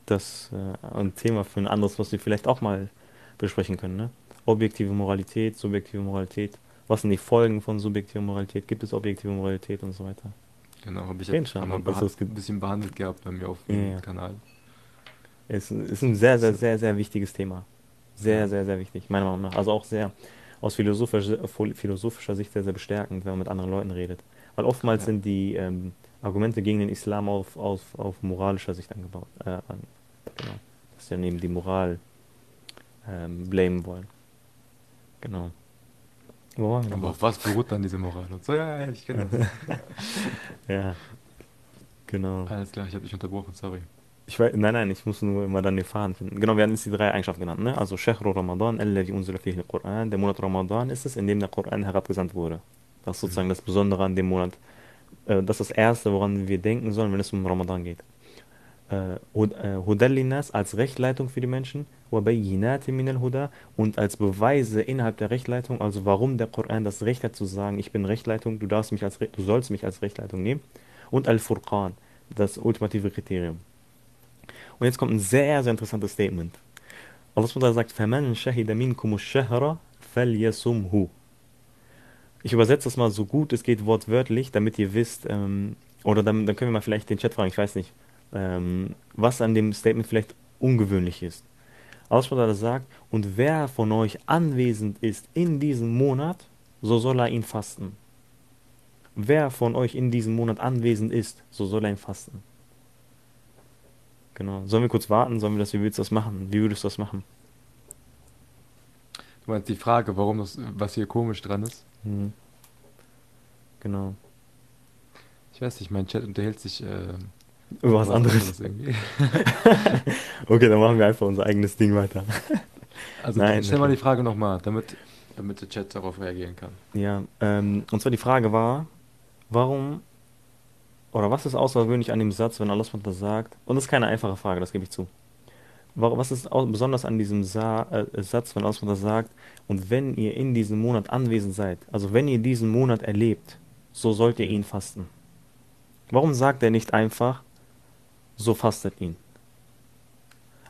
Das äh, ein Thema für ein anderes, was wir vielleicht auch mal besprechen können. Ne? Objektive Moralität, subjektive Moralität. Was sind die Folgen von subjektiver Moralität? Gibt es objektive Moralität und so weiter? Genau, habe ich jetzt schon mal ein bisschen behandelt gehabt bei mir auf dem ja, Kanal. Es ist ein sehr, sehr, sehr, sehr wichtiges Thema. Sehr, sehr, sehr wichtig, meiner Meinung nach. Also auch sehr aus philosophischer, philosophischer Sicht sehr, sehr bestärkend, wenn man mit anderen Leuten redet. Weil oftmals ja. sind die ähm, Argumente gegen den Islam auf, auf, auf moralischer Sicht angebaut. Äh, an, genau. Dass sie neben die Moral ähm, blamen wollen. Genau. Wo Aber auf was beruht dann diese Moral? Und so, ja, ja, ich kenne das. ja, genau. Alles klar, ich habe dich unterbrochen, sorry. Ich weiß, nein, nein, ich muss nur immer dann den Faden finden. Genau, wir haben jetzt die drei Eigenschaften genannt. Ne? Also Shahru Ramadan, alladhi unzila fihi al-Quran. Der Monat Ramadan ist es, in dem der Koran herabgesandt wurde. Das ist sozusagen mhm. das Besondere an dem Monat äh, das ist das Erste, woran wir denken sollen, wenn es um Ramadan geht. Äh, äh, Hudallinas als Rechtleitung für die Menschen, min huda und als Beweise innerhalb der Rechtleitung, also warum der Koran das Recht hat zu sagen, ich bin Rechtleitung, du darfst mich als du sollst mich als Rechtleitung nehmen und Al-Furqan, das ultimative Kriterium. Und jetzt kommt ein sehr, sehr interessantes Statement. Allah sagt, فَمَنْ شَهِدَ مِنْكُمُ الشَّهْرَ فَلْيَسُمْهُ ich übersetze das mal so gut es geht wortwörtlich, damit ihr wisst, ähm, oder dann, dann können wir mal vielleicht den Chat fragen, ich weiß nicht, ähm, was an dem Statement vielleicht ungewöhnlich ist. Aussprache sagt, und wer von euch anwesend ist in diesem Monat, so soll er ihn fasten. Wer von euch in diesem Monat anwesend ist, so soll er ihn fasten. Genau. Sollen wir kurz warten? Sollen wir das, wie willst du das machen? Wie würdest du das machen? Du meinst die Frage, warum das, was hier komisch dran ist? Mhm. Genau. Ich weiß nicht, mein Chat unterhält sich äh, Über was, anderes. anderes irgendwie. Okay, dann machen wir einfach unser eigenes Ding weiter. Also Nein, stell mal die. Frage nochmal, damit, damit der Chat darauf reagieren kann. Ja, ähm, und zwar die Frage war, warum oder was ist außergewöhnlich an dem Satz, wenn Allah sagt, und das ist keine einfache Frage, das gebe ich zu. Was ist besonders an diesem Sa äh, Satz, wenn Allah sagt, und wenn ihr in diesem Monat anwesend seid, also wenn ihr diesen Monat erlebt, so sollt ihr ihn fasten. Warum sagt er nicht einfach, so fastet ihn?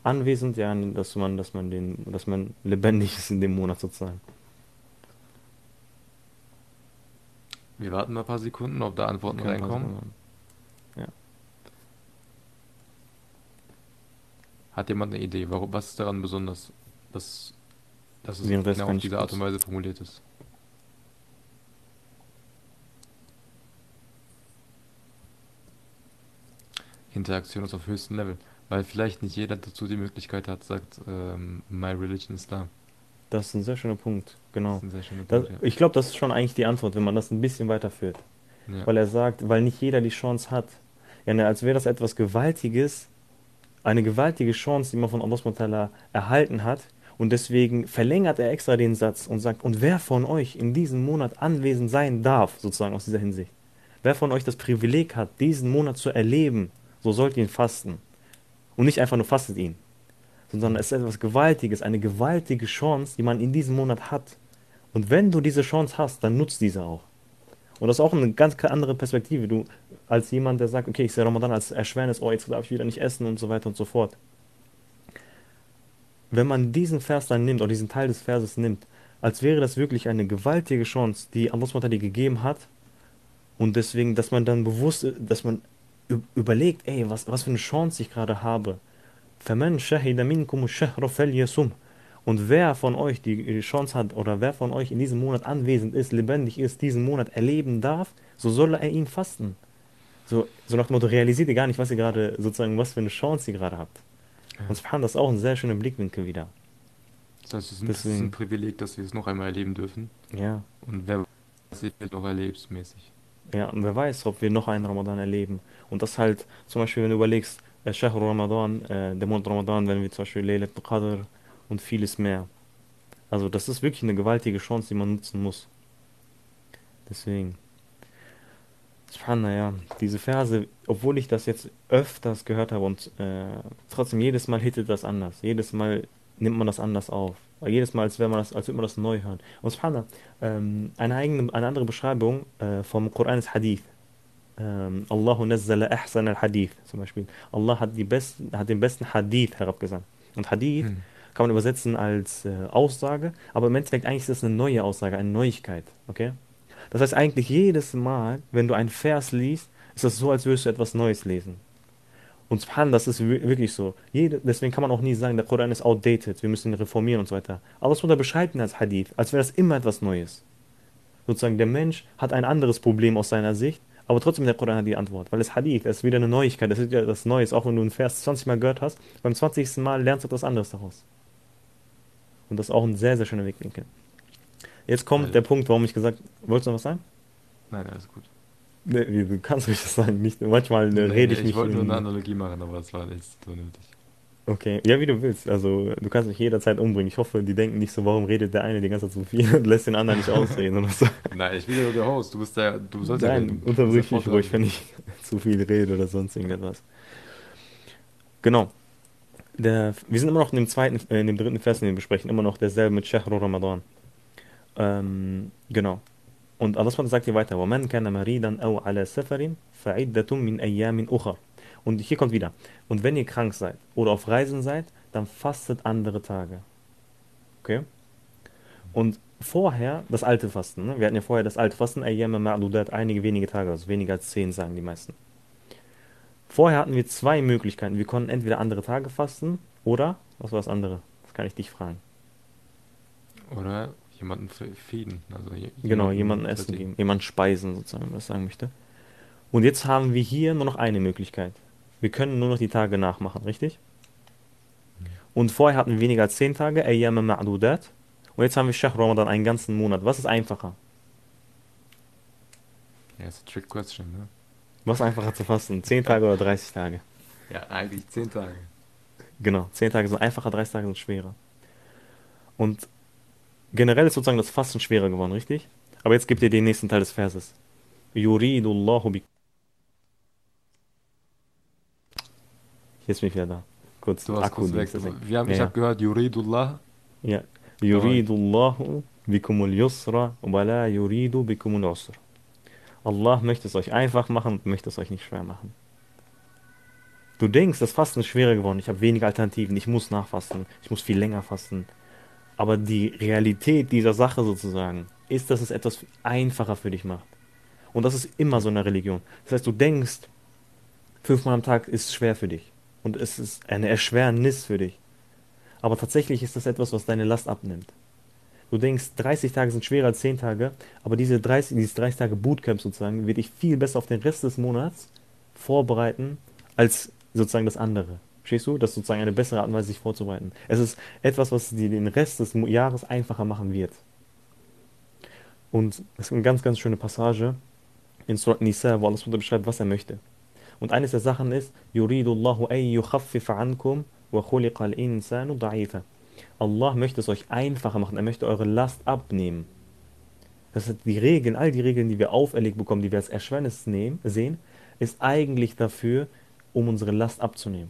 Anwesend, ja, dass man, dass man den, dass man lebendig ist in dem Monat sozusagen. Wir warten mal ein paar Sekunden, ob da Antworten reinkommen. Pause. Ja. Hat jemand eine Idee, warum, was ist daran besonders, dass, dass es Währenddessen genau auf diese Art und Weise formuliert ist? Interaktion ist auf höchstem Level, weil vielleicht nicht jeder dazu die Möglichkeit hat, sagt ähm, My Religion Islam. Das ist ein sehr schöner Punkt, Das genau. ist ein sehr schöner Das, Punkt, ja. ich glaube, das ist schon eigentlich die Antwort, wenn man das ein bisschen weiterführt. Ja. Weil er sagt, weil nicht jeder die Chance hat. Ja, ne, als wäre das etwas Gewaltiges, eine gewaltige Chance, die man von ta'ala erhalten hat. Und deswegen verlängert er extra den Satz und sagt, und wer von euch in diesem Monat anwesend sein darf, sozusagen aus dieser Hinsicht, wer von euch das Privileg hat, diesen Monat zu erleben, so sollt ihr ihn fasten. Und nicht einfach nur fastet ihn, sondern es ist etwas Gewaltiges, eine gewaltige Chance, die man in diesem Monat hat. Und wenn du diese Chance hast, dann nutzt diese auch. Und das ist auch eine ganz andere Perspektive. Du, als jemand, der sagt, okay, ich sehe Ramadan als Erschwernis, oh, jetzt darf ich wieder nicht essen und so weiter und so fort. Wenn man diesen Vers dann nimmt, oder diesen Teil des Verses nimmt, als wäre das wirklich eine gewaltige Chance, die Allah SWT dir gegeben hat, und deswegen, dass man dann bewusst, dass man ü- überlegt, ey, was, was für eine Chance ich gerade habe. فَمَنْ شَهِدَ مِنْكُمُ الشَّهْرَ فَلْيَصُمْ Und wer von euch die Chance hat oder wer von euch in diesem Monat anwesend ist, lebendig ist, diesen Monat erleben darf, so soll er ihn fasten. So, so nach dem Motto, realisiert ihr gar nicht, was ihr gerade, sozusagen, was für eine Chance ihr gerade habt. Ja. Und Subhan, das ist auch ein sehr schöner Blickwinkel wieder. Das heißt, es ist ein, Privileg, dass wir es noch einmal erleben dürfen. Ja. Und wer weiß, wie du noch erlebst, mäßig. Ja, und wer weiß, ob wir noch einen Ramadan erleben. Und das halt, zum Beispiel, wenn du überlegst, äh, Shahr Ramadan, äh, der Monat Ramadan, wenn wir zum Beispiel Laylat al-Qadr und vieles mehr. Also, das ist wirklich eine gewaltige Chance, die man nutzen muss. Deswegen. Subhanallah, ja. Diese Verse, obwohl ich das jetzt öfters gehört habe und äh, trotzdem jedes Mal hittet das anders. Jedes Mal nimmt man das anders auf. Jedes Mal, als, wäre man das, als würde man das neu hören. Und Subhanallah, ähm, eine, eigene, eine andere Beschreibung äh, vom Koran ist Hadith. Ähm, Allahu nazzala ahsan al-Hadith zum Beispiel. Allah hat, die besten, hat den besten Hadith herabgesandt. Und Hadith Hm. kann man übersetzen als äh, Aussage, aber im Endeffekt eigentlich ist das eine neue Aussage, eine Neuigkeit. Okay? Das heißt eigentlich jedes Mal, wenn du einen Vers liest, ist das so, als würdest du etwas Neues lesen. Und Subhan, das ist wi- wirklich so. Jede, deswegen kann man auch nie sagen, der Koran ist outdated, wir müssen ihn reformieren und so weiter. Allah SWT beschreibt ihn als Hadith, als wäre das immer etwas Neues. Sozusagen, der Mensch hat ein anderes Problem aus seiner Sicht, aber trotzdem der Koran hat die Antwort, weil es Hadith, es ist wieder eine Neuigkeit, es ist wieder etwas Neues, auch wenn du einen Vers 20 Mal gehört hast, beim 20. Mal lernst du etwas anderes daraus. Und das ist auch ein sehr, sehr schöner Wegwinkel. Jetzt kommt Weil- der Punkt, warum ich gesagt, wolltest du noch was sagen? Nein, alles gut. Nee, du kannst ruhig das sagen, nicht, manchmal äh, Nee, rede ich nee, mich ich wollte nur in- eine Analogie machen, aber das war nicht so nötig. Okay, ja, wie du willst. Also, du kannst mich jederzeit umbringen. Ich hoffe, die denken nicht so, warum redet der eine die ganze Zeit so viel und lässt den anderen nicht ausreden oder so. Nein, ich bin ja der Host, du bist der, du sollst ja Nein, reden. unterbrich mich ruhig, wenn ich zu viel rede oder sonst irgendetwas. Genau. Der, wir sind immer noch in dem zweiten, äh, in dem dritten Vers, den wir besprechen, immer noch derselbe mit Shahru Ramadan. Ähm, genau. Und Allah SWT sagt hier weiter, وَمَنْ كَانَ مَرِيدًا أَوْ عَلَى سَفَرٍ فَعِدَّةٌ مِنْ أَيَّامٍ أُخَرٍ Und hier kommt wieder, und wenn ihr krank seid oder auf Reisen seid, dann fastet andere Tage. Okay? Und vorher das alte Fasten, ne? wir hatten ja vorher das alte Fasten, Ayyam Ma'dudat, einige wenige Tage, also weniger als zehn, sagen die meisten. Vorher hatten wir zwei Möglichkeiten. Wir konnten entweder andere Tage fasten oder, was war das andere? Das kann ich dich fragen. Oder jemanden fe- feeden. Also je- Genau, jemanden Essen geben, jemanden speisen, sozusagen, wenn man das sagen möchte. Und jetzt haben wir hier nur noch eine Möglichkeit. Wir können nur noch die Tage nachmachen, richtig? Und vorher hatten wir weniger als zehn Tage, Ayyam Ma'dudat. Und jetzt haben wir Shahr Ramadan, einen ganzen Monat. Was ist einfacher? Ja, ist a trick question, ne? Was einfacher zu fasten? 10 Tage oder 30 Tage? Ja, eigentlich 10 Tage. Genau, 10 Tage sind einfacher, 30 Tage sind schwerer. Und generell ist sozusagen das Fasten schwerer geworden, richtig? Aber jetzt gibt ihr den nächsten Teil des Verses. Yuridullahu bi Jetzt bin ich wieder da. Kurz Du hast kurz weg. Wir haben, ich Ja, habe gehört, Yuridullah. ja. Yuridullahu bikumul yusra wa la yuridu bikumul usra. Allah möchte es euch einfach machen und möchte es euch nicht schwer machen. Du denkst, das Fasten ist schwerer geworden. Ich habe weniger Alternativen. Ich muss nachfasten. Ich muss viel länger fasten. Aber die Realität dieser Sache sozusagen ist, dass es etwas einfacher für dich macht. Und das ist immer so in der Religion. Das heißt, du denkst, fünfmal am Tag ist schwer für dich. Und es ist eine Erschwernis für dich. Aber tatsächlich ist das etwas, was deine Last abnimmt. Du denkst, 30 Tage sind schwerer als 10 Tage, aber diese 30, dieses 30 Tage Bootcamp sozusagen wird dich viel besser auf den Rest des Monats vorbereiten als sozusagen das andere. Verstehst du? Das ist sozusagen eine bessere Art und Weise, sich vorzubereiten. Es ist etwas, was dir den Rest des Jahres einfacher machen wird. Und das ist eine ganz, ganz schöne Passage in Surat Nisa, wo Allah beschreibt, was er möchte. Und eines der Sachen ist. Allah möchte es euch einfacher machen, er möchte eure Last abnehmen. Das heißt, die Regeln, all die Regeln, die wir auferlegt bekommen, die wir als Erschwernis nehmen, sehen, ist eigentlich dafür, um unsere Last abzunehmen.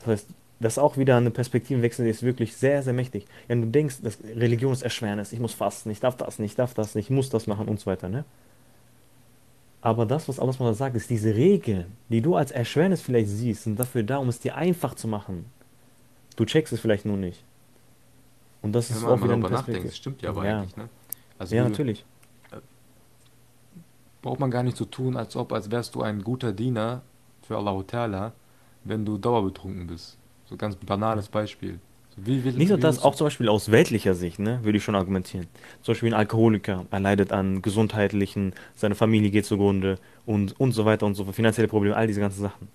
Das heißt, das ist auch wieder eine Perspektivenwechsel, die ist wirklich sehr, sehr mächtig. Ja, du denkst, das Religion ist Erschwernis, ich muss fasten, ich darf das nicht, ich darf das nicht, ich muss das machen und so weiter, ne? Aber das, was Allah sagt, ist diese Regeln, die du als Erschwernis vielleicht siehst, sind dafür da, um es dir einfach zu machen. Du checkst es vielleicht nur nicht. Und das Wenn ist auch wieder nachdenkt, Perspektive. das stimmt ja aber Ja. eigentlich, ne? Also Ja, natürlich. braucht man gar nicht so tun, als ob, als wärst du ein guter Diener für Allah Ta'ala, wenn du dauerbetrunken bist. So ganz banales Beispiel. So, wie will, Nicht nur wie das, auch zum Beispiel aus weltlicher Sicht, ne, würde ich schon argumentieren. Zum Beispiel ein Alkoholiker, er leidet an gesundheitlichen, seine Familie geht zugrunde und, und so weiter und so fort, finanzielle Probleme, all diese ganzen Sachen.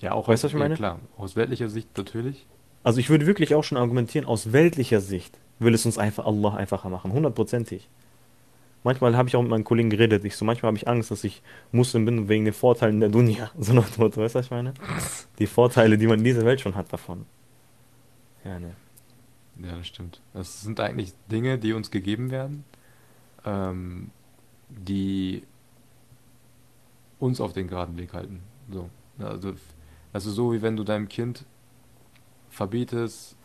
Ja, auch Weißt du, aus, was ich meine? Ja, klar, aus weltlicher Sicht natürlich. Also ich würde wirklich auch schon argumentieren, aus weltlicher Sicht will es uns einfach Allah einfacher machen, hundertprozentig. Manchmal habe ich auch mit meinen Kollegen geredet, ich so, manchmal habe ich Angst, dass ich Muslim bin wegen den Vorteilen der Dunya. So nach dem weißt du, was ich meine? Die Vorteile, die man in dieser Welt schon hat davon. Ja, ne. Ja, das stimmt. Das sind eigentlich Dinge, die uns gegeben werden, ähm, die uns auf den geraden Weg halten. So. Also, also so wie wenn du deinem Kind verbietest,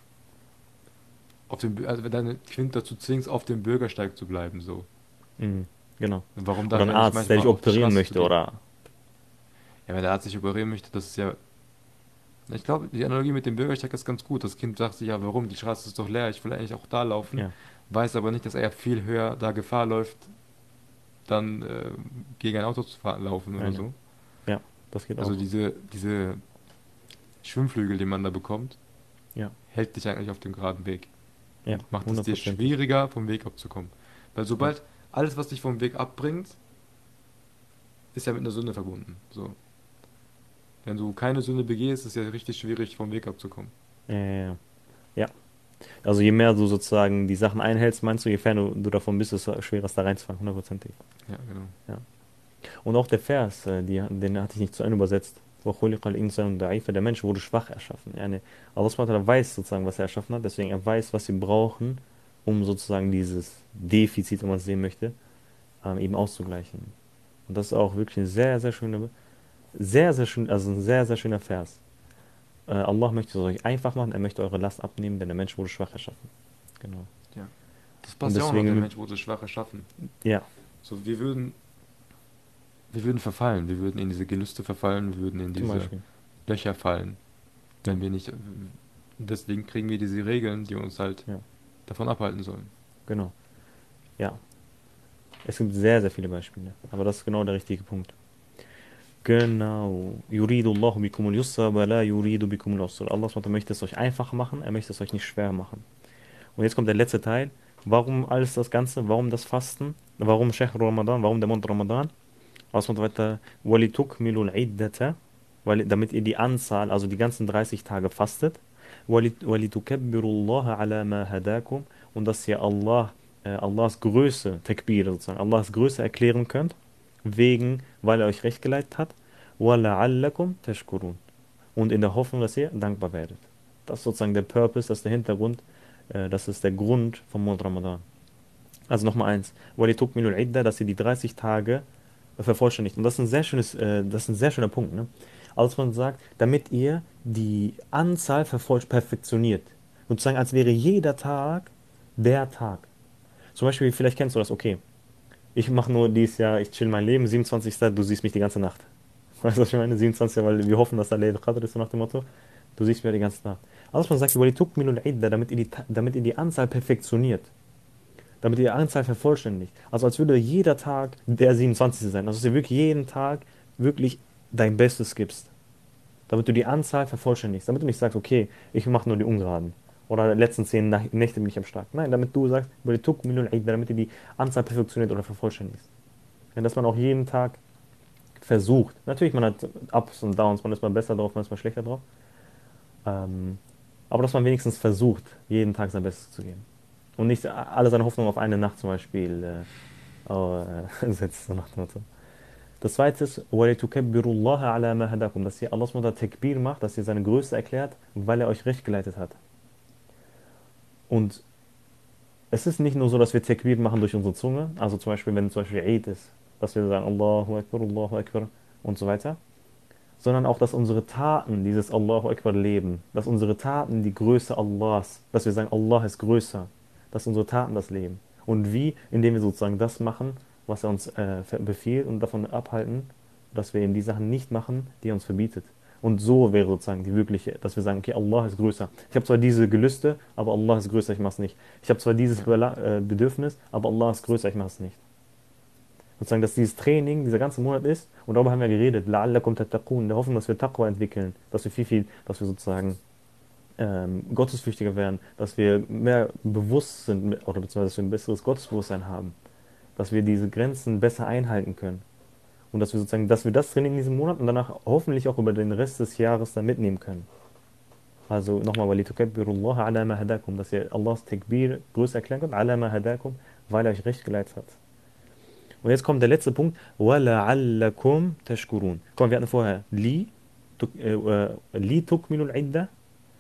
auf dem, also wenn dein Kind dazu zwingst, auf dem Bürgersteig zu bleiben, so. Mhm, genau. Warum Oder dann ein nicht Arzt, der dich operieren möchte, oder Ja, wenn der Arzt sich operieren möchte, das ist ja. Ich glaube, die Analogie mit dem Bürgersteig ist ganz gut. Das Kind sagt sich ja, warum? Die Straße ist doch leer, ich will eigentlich auch da laufen. Ja. Weiß aber nicht, dass er viel höher da Gefahr läuft, dann äh, gegen ein Auto zu fahren, laufen oder Ja, so. das geht Also auch. diese, diese Schwimmflügel, die man da bekommt, Ja. hält dich eigentlich auf dem geraden Weg. Ja, Macht es dir 100%. schwieriger, vom Weg abzukommen. Weil sobald alles, was dich vom Weg abbringt, ist ja mit einer Sünde verbunden. So. Wenn du keine Sünde begehst, ist es ja richtig schwierig, vom Weg abzukommen. Äh, ja. Also je mehr du sozusagen die Sachen einhältst, meinst du, je fern du, du davon bist, desto schwerer ist da reinzufangen, hundertprozentig. Ja, genau. Ja. Und auch der Vers, äh, die, den hatte ich nicht zu Ende übersetzt. Der Mensch wurde schwach erschaffen. Yani ne. Allah weiß sozusagen, was er erschaffen hat, deswegen er weiß, was sie brauchen, um sozusagen dieses Defizit, wenn man es sehen möchte, ähm, eben auszugleichen. Und das ist auch wirklich eine sehr, sehr schöne, sehr, sehr schön, also ein sehr, sehr schöner Vers. Äh, Allah möchte es euch einfach machen, er möchte eure Last abnehmen, denn der Mensch wurde schwach erschaffen. Genau. Das passt ja auch noch, der Mensch wurde schwach erschaffen. Ja, So, wir würden, wir würden verfallen, wir würden in diese Gelüste verfallen, wir würden in diese. Löcher fallen, wenn wir nicht, deswegen kriegen wir diese Regeln, die uns halt Ja davon abhalten sollen. Genau. Ja. Es gibt sehr, sehr viele Beispiele. Aber das ist genau der richtige Punkt. Genau. Yuridullahu bikum al-yusra wa la yuridu bikum al-usra. Allah möchte es euch einfach machen, er möchte es euch nicht schwer machen. Und jetzt kommt der letzte Teil. Warum alles das Ganze? Warum das Fasten? Warum Shehr Ramadan? Warum der Mond Ramadan? Was Allah weiter. Walitukmilu al-iddata. Damit ihr die Anzahl, also die ganzen 30 Tage fastet. وَلِتُكَبِّرُوا اللَّهَ عَلَى مَا هَدَاكُمْ und dass ihr Allah, äh, Allahs Größe, Takbir sozusagen, Allahs Größe erklären könnt wegen, weil er euch recht geleitet hat. وَلَعَلَّكُمْ تَشْكُرُونَ Und in der Hoffnung, dass ihr dankbar werdet. Das ist sozusagen der Purpose, das ist der Hintergrund, äh, das ist der Grund vom Monat Ramadan. Also nochmal eins, وَلِتُكْمِلُ الْعِدَّةِ dass ihr die 30 Tage vervollständigt. Und das ist ein sehr, schönes, äh, das ist ein sehr schöner Punkt. Ne? Also man sagt, damit ihr die Anzahl perfektioniert. Sozusagen, als wäre jeder Tag der Tag. Zum Beispiel, vielleicht kennst du das, okay, ich mache nur dieses Jahr, ich chill mein Leben, 27. Du siehst mich die ganze Nacht. Weißt du, was ich meine? 27. weil wir hoffen, dass der Leid Qadr ist, so nach dem Motto. Du siehst mich die ganze Nacht. Also man sagt, damit ihr, die, damit ihr die Anzahl perfektioniert. Damit ihr die Anzahl vervollständigt. Also als würde jeder Tag der 27. sein. Also dass du wirklich jeden Tag wirklich dein Bestes gibst. Damit du die Anzahl vervollständigst. Damit du nicht sagst, okay, ich mache nur die Ungeraden. Oder die letzten zehn Nächte bin ich am Start. Nein, damit du sagst, damit du die Anzahl perfektioniert oder vervollständigst. Ja, dass man auch jeden Tag versucht. Natürlich, man hat Ups und Downs, man ist mal besser drauf, man ist mal schlechter drauf. Ähm, aber dass man wenigstens versucht, jeden Tag sein Bestes zu geben. Und nicht alle seine Hoffnung auf eine Nacht zum Beispiel äh, oh, äh, setzt. So nach dem Motto. Das zweite ist, dass ihr Allah Takbir macht, dass ihr seine Größe erklärt, weil er euch recht geleitet hat. Und es ist nicht nur so, dass wir Takbir machen durch unsere Zunge, also zum Beispiel, wenn zum Beispiel Eid ist, dass wir sagen Allahu Akbar, Allahu Akbar und so weiter, sondern auch, dass unsere Taten dieses Allahu Akbar leben, dass unsere Taten die Größe Allahs, dass wir sagen, Allah ist größer, dass unsere Taten das leben. Und wie? Indem wir sozusagen das machen, was er uns äh, befiehlt und davon abhalten, dass wir eben die Sachen nicht machen, die er uns verbietet. Und so wäre sozusagen die wirkliche, dass wir sagen, okay, Allah ist größer. Ich habe zwar diese Gelüste, aber Allah ist größer, ich mache es nicht. Ich habe zwar dieses äh, Bedürfnis, aber Allah ist größer, ich mache es nicht. Sozusagen, dass dieses Training, dieser ganze Monat ist, und darüber haben wir geredet, la'allakum tattaqun, der Hoffnung, dass wir Taqwa entwickeln, dass wir viel, viel, dass wir sozusagen ähm, gottesfürchtiger werden, dass wir mehr bewusst sind, oder beziehungsweise dass wir ein besseres Gottesbewusstsein haben, dass wir diese Grenzen besser einhalten können. Und dass wir sozusagen, dass wir das Training in diesem Monat und danach hoffentlich auch über den Rest des Jahres dann mitnehmen können. Also nochmal, walitukabbirullaha ala ma hadakum, dass ihr Allahs Takbir größer erklären könnt, ala ma hadakum, weil er euch recht geleitet hat. Und jetzt kommt der letzte Punkt, وَلَعَلَّكُمْ تَشْكُرُونَ. Komm, wir hatten vorher, li, äh, äh, li tukmilul idda,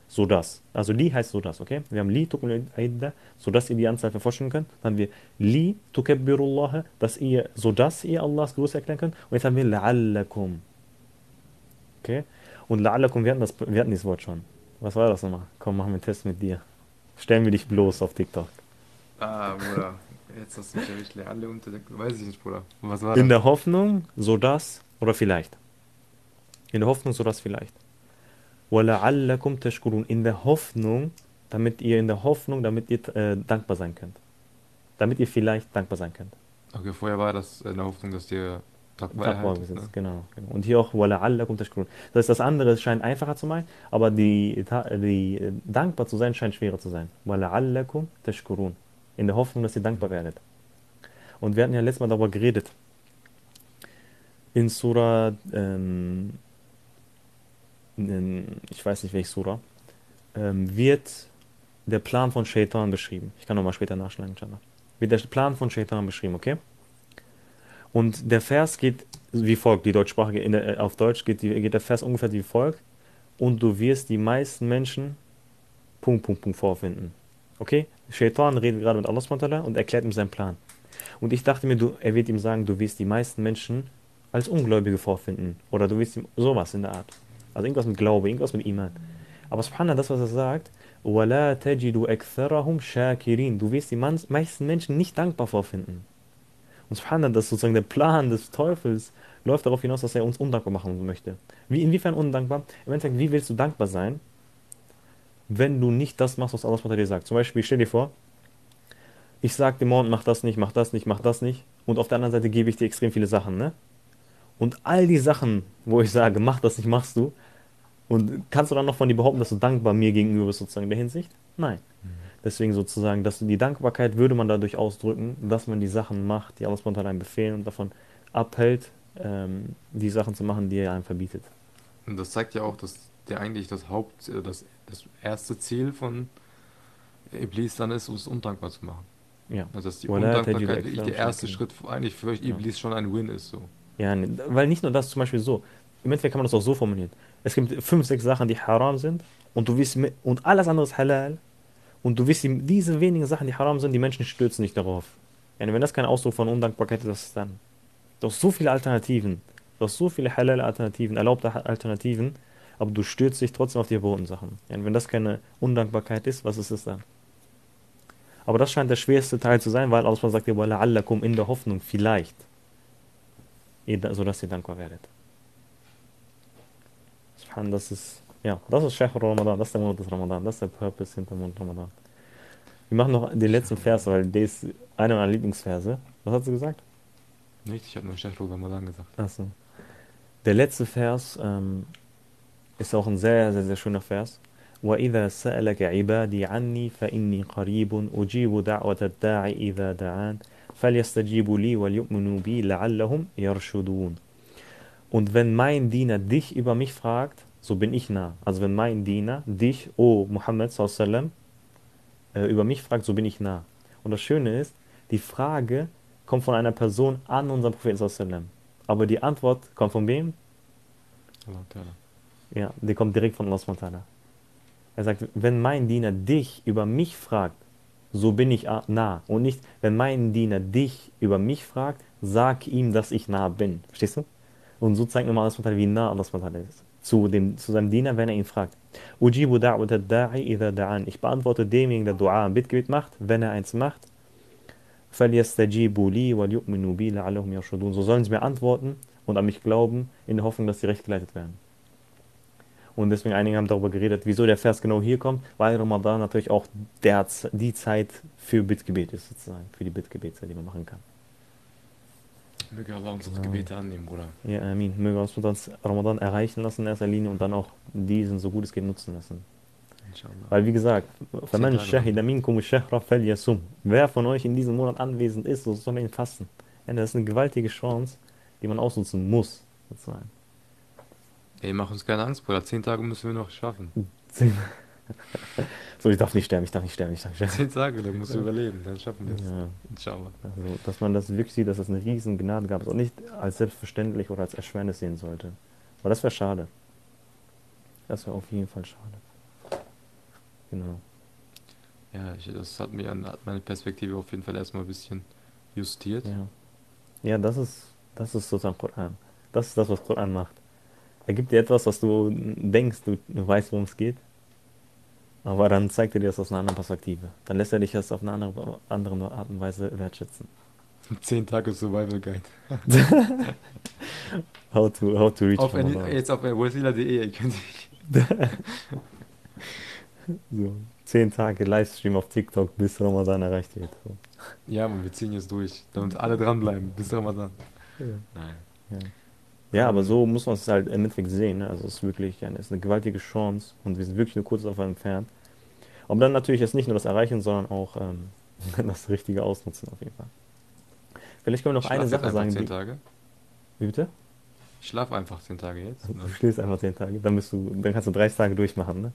so das. Also li heißt so das, okay? Wir haben li tukulidda, so dass ihr die Anzahl verforschen könnt. Dann haben wir li tukabbirullah, dass ihr, so dass ihr Allahs Größe erklären könnt. Und jetzt haben wir la'allakum. Okay? Und la'allakum, wir hatten, das, wir hatten dieses Wort schon. Was war das nochmal? Komm, machen wir einen Test mit dir. Stellen wir dich bloß auf TikTok. Ah, Bruder. Jetzt hast du mich erwischt. Alle unter Weiß ich nicht, Bruder. Was war das? In der Hoffnung, so das oder vielleicht. In der Hoffnung, so das vielleicht وَلَعَلَّكُمْ تَشْكُرُونَ In der Hoffnung, damit ihr in der Hoffnung, damit ihr äh, dankbar sein könnt. Damit ihr vielleicht dankbar sein könnt. Okay, vorher war das in der Hoffnung, dass ihr dankbar erhaltet, ne? genau, genau. Und hier auch وَلَعَلَّكُمْ تَشْكُرُونَ Das heißt, das andere scheint einfacher zu sein, aber die, die äh, dankbar zu sein scheint schwerer zu sein. وَلَعَلَّكُمْ تَشْكُرُونَ In der Hoffnung, dass ihr dankbar werdet. Und wir hatten ja letztes Mal darüber geredet. In Surah ähm, in, ich weiß nicht welche Sura, ähm, wird der Plan von Shaitan beschrieben. Ich kann nochmal später nachschlagen, inshallah. Wird der Plan von Shaitan beschrieben, okay? Und der Vers geht wie folgt, die Deutschsprache der, äh, auf Deutsch geht, die, geht der Vers ungefähr wie folgt. Und du wirst die meisten Menschen Punkt, Punkt, Punkt vorfinden. Okay? Shaitan redet gerade mit Allah und erklärt ihm seinen Plan. Und ich dachte mir, du, er wird ihm sagen, du wirst die meisten Menschen als Ungläubige vorfinden. Oder du wirst ihm sowas in der Art. Also irgendwas mit Glaube, irgendwas mit Iman. Aber subhanallah, das, was er sagt, وَلَا تَجِدُ أَكْثَرَهُمْ شَاكِرِينَ Du wirst die meisten Menschen nicht dankbar vorfinden. Und subhanallah, das ist sozusagen der Plan des Teufels, läuft darauf hinaus, dass er uns undankbar machen möchte. Wie, inwiefern undankbar? Im Endeffekt, wie willst du dankbar sein, wenn du nicht das machst, was Allah dir sagt? Zum Beispiel, stell dir vor, ich sage dem Mond, mach das nicht, mach das nicht, mach das nicht. Und auf der anderen Seite gebe ich dir extrem viele Sachen, ne? Und all die Sachen, wo ich sage, mach das nicht, machst du. Und kannst du dann noch von dir behaupten, dass du dankbar mir gegenüber bist, sozusagen in der Hinsicht? Nein. Mhm. Deswegen sozusagen, dass die Dankbarkeit würde man dadurch ausdrücken, dass man die Sachen macht, die Allah spontan einem befehlen und davon abhält, ähm, die Sachen zu machen, die er einem verbietet. Und das zeigt ja auch, dass der eigentlich das Haupt, äh, das, das erste Ziel von Iblis dann ist, uns undankbar zu machen. Ja. Also dass die Undankbarkeit wirklich der erste Schritt eigentlich für Iblis ja. schon ein Win ist so. Ja, weil nicht nur das, zum Beispiel so. Im Endeffekt kann man das auch so formulieren. Es gibt fünf, sechs Sachen, die haram sind und du wirst und alles andere ist halal und du wirst diese wenigen Sachen, die haram sind, die Menschen stürzen nicht darauf. Ja, wenn das kein Ausdruck von Undankbarkeit ist, was ist dann? Du hast so viele Alternativen. Du hast so viele halal Alternativen, erlaubte Alternativen, aber du stürzt dich trotzdem auf die verbotenen Sachen. Ja, wenn das keine Undankbarkeit ist, was ist es dann? Aber das scheint der schwerste Teil zu sein, weil Allah sagt, in der Hoffnung, vielleicht ihr da- sodass ihr dankbar werdet. Subhan, das ist, ja, das ist Shahr Ramadan, das ist der Monat des Ramadan, das ist der Purpose hinter Monat Ramadan. Wir machen noch den letzten Vers, weil der ist einer meiner Lieblingsverse. Was hat sie gesagt? Nicht? Ich habe nur Shahrul Ramadan gesagt. Achso. Der letzte Vers ähm, ist auch ein sehr, sehr, sehr schöner Vers. وَإِذَا سَأَلَكَ عِبَادِي عَنِّي فَإِنِّي قَرِيبٌ أُجِيبُ دَعْوَةَ الدَّاعِ إِذَا دَعَانِ فَلْيَسْتَجِيبُوا لِي وَلْيُؤْمِنُوا بِي لَعَلَّهُمْ يَرْشُدُونَ Und wenn mein Diener dich über mich fragt, so bin ich nah. Also wenn mein Diener dich, o Muhammad sallam, äh, über mich fragt, so bin ich nah. Und das Schöne ist, die Frage kommt von einer Person an unseren Propheten sallam. Aber die Antwort kommt von wem? Allah Ta'ala. Ja, die kommt direkt von Allah subhanahu wa ta'ala. Er sagt, wenn mein Diener dich über mich fragt, so bin ich a- nah. Und nicht, wenn mein Diener dich über mich fragt, sag ihm, dass ich nah bin. Verstehst du? Und so zeigt nochmal Allah subhanahu wa ta'ala, wie nah Allah subhanahu wa ta'ala ist. Zu, dem, zu seinem Diener, wenn er ihn fragt. Ujibu da'wat da'i idha da'an. Ich beantworte demjenigen, der Dua, ein Bittgebet macht, wenn er eins macht. فَلْيَسْتَجِيبُوا لِي وَلْيُؤْمِنُوا بِي لَعَلَّهُمْ يَرْشُدُونَ So sollen sie mir antworten und an mich glauben, in der Hoffnung, dass sie recht geleitet werden. Und deswegen einige haben darüber geredet, wieso der Vers genau hier kommt, weil Ramadan natürlich auch der, Z- die Zeit für Bittgebet ist, sozusagen, für die Bittgebete, die man machen kann. Möge Allah unsere Ja. Gebete annehmen, Bruder. Ja, Amin. Möge uns uns Ramadan erreichen lassen in erster Linie und dann auch diesen so gut es geht nutzen lassen. Inshallah. Weil wie gesagt, فَمَنْ Tage شَهِدَ مِنْكُمُ الشَّهْرَ فَلْيَصُمْ Wer von euch in diesem Monat anwesend ist, so soll er ihn fasten. Ja, das ist eine gewaltige Chance, die man ausnutzen muss, sozusagen. Ey, mach uns keine Angst, Bruder. Zehn Tage müssen wir noch schaffen. so, ich darf nicht sterben, ich darf nicht sterben, ich darf nicht sterben. Zehn Tage, dann musst du überleben. Dann schaffen wir es. Ja. Inshallah. Also, dass man das wirklich sieht, dass es eine riesen Gnade gab und nicht als selbstverständlich oder als Erschwernis sehen sollte. Aber das wäre schade. Das wäre auf jeden Fall schade. Genau. Ja, ich, das hat mir an, hat meine Perspektive auf jeden Fall erstmal ein bisschen justiert. Ja. Ja, das ist, das ist sozusagen Koran. Das ist das, was Koran macht. Er gibt dir etwas, was du denkst, du, du weißt, worum es geht. Aber dann zeigt er dir das aus einer anderen Perspektive. Dann lässt er dich das auf eine andere, andere Art und Weise wertschätzen. Zehn Tage Survival Guide. How to, how to reach Auf, Ramadan. jetzt auf wasila.de, ihr könnt. So, zehn Tage Livestream auf TikTok, bis Ramadan erreicht wird. So. Ja, man, wir ziehen jetzt durch, damit alle dranbleiben, bis Ramadan. Ja. Nein. Ja. Ja, aber so muss man es halt im Endeffekt sehen. Ne? Also es ist wirklich eine, es ist eine gewaltige Chance und wir sind wirklich nur kurz davon entfernt. Aber dann natürlich jetzt nicht nur das Erreichen, sondern auch ähm, das richtige Ausnutzen auf jeden Fall. Vielleicht können wir noch Ich eine Sache sagen. zehn Tage. wie bitte? Ich schlaf einfach zehn Tage jetzt. Du schläfst einfach zehn Tage, dann bist du, dann kannst du 30 Tage durchmachen, ne?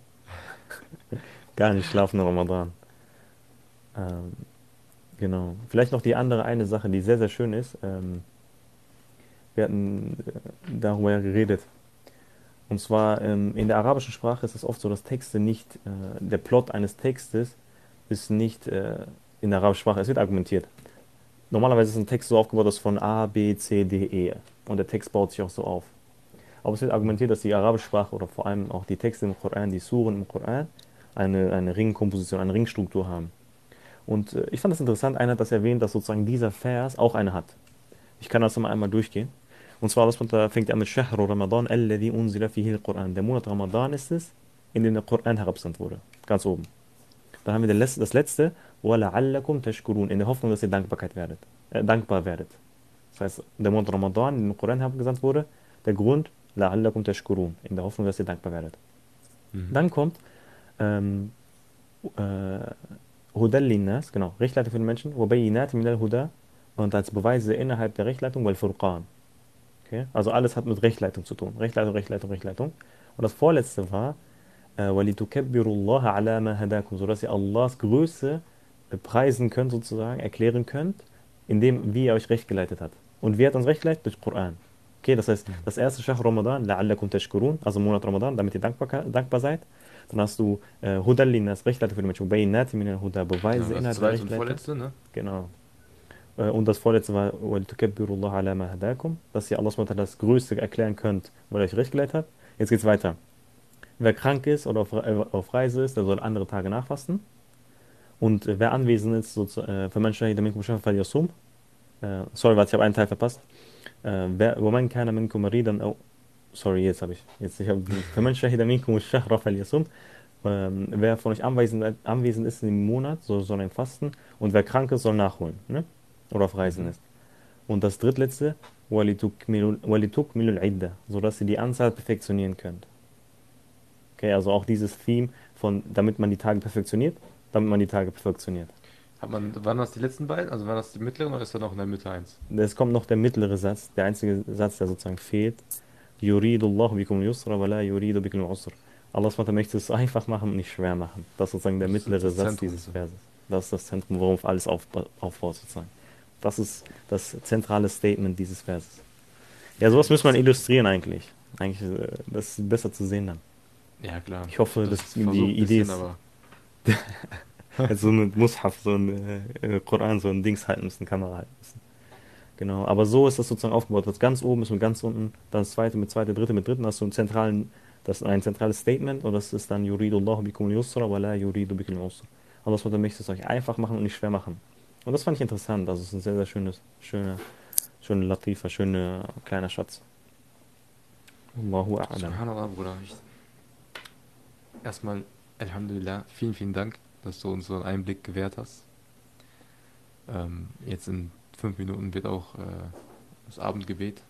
Gar nicht schlafen in Ramadan. Ähm, genau. Vielleicht noch die andere eine Sache, die sehr, sehr schön ist. Ähm, wir hatten äh, darüber ja geredet. Und zwar ähm, in der arabischen Sprache ist es oft so, dass Texte nicht, äh, der Plot eines Textes ist nicht äh, in der arabischen Sprache, es wird argumentiert. Normalerweise ist ein Text so aufgebaut, dass von A, B, C, D, E. Und der Text baut sich auch so auf. Aber es wird argumentiert, dass die arabische Sprache oder vor allem auch die Texte im Koran, die Suren im Koran, eine, eine Ringkomposition, eine Ringstruktur haben. Und äh, ich fand das interessant, einer hat das erwähnt, dass sozusagen dieser Vers auch eine hat. Ich kann das mal einmal durchgehen. Und zwar, das fängt er an mit Shahru Ramadan, alladhi unzila fihi al-Quran. Der Monat Ramadan ist es, in dem der Koran herabgesandt wurde. Ganz oben. Dann haben wir das letzte, das letzte وَلَعَلَّكُمْ تَشْكُرُونَ in der Hoffnung, dass ihr Dankbarkeit werdet, äh, dankbar werdet. Das heißt, der Monat Ramadan, in dem Koran herabgesandt wurde, der Grund, لَعَلَّكُمْ تَشْكُرُونَ in der Hoffnung, dass ihr dankbar werdet. Mhm. Dann kommt ähm, äh, Hudal linnas, genau, Rechtleitung für den Menschen, وَبَيِّنَاتٍ مِنَ الْهُدَى und als Beweise innerhalb der Rechtleitung, weil Furqan. Okay? Also alles hat mit Rechtleitung zu tun. Rechtleitung, Rechtleitung, Rechtleitung. Und das vorletzte war, äh, وَلِتُكَبِّرُوا اللَّهَ عَلَى مَا هَدَاكُمْ, sodass ihr Allahs Größe preisen könnt, sozusagen, erklären könnt, indem, wie er euch recht geleitet hat. Und wie hat uns recht geleitet? Durch Koran. Okay, das heißt, das erste Shahr Ramadan, la'allakum tashkurun, also Monat Ramadan, damit ihr dankbar, dankbar seid. Dann hast du äh, Hudal linnas, Rechtleiter für die Menschen, Bayinati min al-Huda, Beweise, Ja, Inhalte, das zweite und Rechtleiter. vorletzte, ne? Genau. Äh, Und das vorletzte war, وَلْتُكَبِّرُوا اللَّهَ عَلَى مَا هَدَاكُمْ, dass ihr Allah SWT das Größte erklären könnt, weil er euch recht geleitet hat. Jetzt geht's weiter. Wer krank ist oder auf, äh, auf Reise ist, der soll andere Tage nachfasten. Und äh, wer anwesend ist, so, äh, für Menschen, die minkum shahra falyasum. Äh, sorry, warte, ich habe einen Teil verpasst. Äh, wer, وَمَنْ كَانَ مِنْكُمْ مَرِيضًا أو Sorry, jetzt habe ich. Jetzt, ich habe für Menschen, die minkum shahra falyasum. Ähm, wer von euch anwesend, anwesend ist im Monat, so soll ein fasten. Und wer krank ist, soll nachholen. Ne? Oder auf Reisen Mhm. ist. Und das drittletzte, وَلِتُكْمِلُوا الْعِدَّةِ, sodass ihr die Anzahl perfektionieren könnt. Okay, also auch dieses Theme von, damit man die Tage perfektioniert, damit man die Tage perfektioniert. Hat man, waren das die letzten beiden? Also waren das die mittleren oder ist da noch in der Mitte eins? Es kommt noch der mittlere Satz, der einzige Satz, der sozusagen fehlt. يُرِيدُ اللَّهُ بِكُمُ الْيُسْرَ وَلَا يُرِيدُ بِكُمُ الْعُسْرَ Allah SWT möchte es einfach machen und nicht schwer machen. Das ist sozusagen der Das ist mittlere das Satz Zentrum. dieses Verses. Das ist das Zentrum, worauf alles aufba- aufbaut sozusagen. Das ist das zentrale Statement dieses Verses. Ja, sowas muss man illustrieren eigentlich. Eigentlich, äh, das ist besser zu sehen dann. Ja, klar. Ich hoffe, dass die Idee ist- aber Also so ein Mushaf, so ein äh, Koran, so ein Dings halten müssen, Kamera halten müssen. Genau, aber so ist das sozusagen aufgebaut. Das ganz oben ist mit ganz unten, dann das zweite mit zweite, dritte mit dritten, hast du einen zentralen, das ist ein zentrales Statement und das ist dann Yuridullahu bikum al-yusra wa la yuridu bikum al-usra. Allah SWT möchte es euch einfach machen und nicht schwer machen. Und das fand ich interessant, also es ist ein sehr, sehr schönes, schöner, schöner Latifa, schöner kleiner Schatz. Allahu a'lam. Subhanallah, Bruder. Ich, erstmal, Alhamdulillah, vielen, vielen Dank, dass du uns so einen Einblick gewährt hast. Ähm, jetzt in fünf Minuten wird auch äh, das Abendgebet,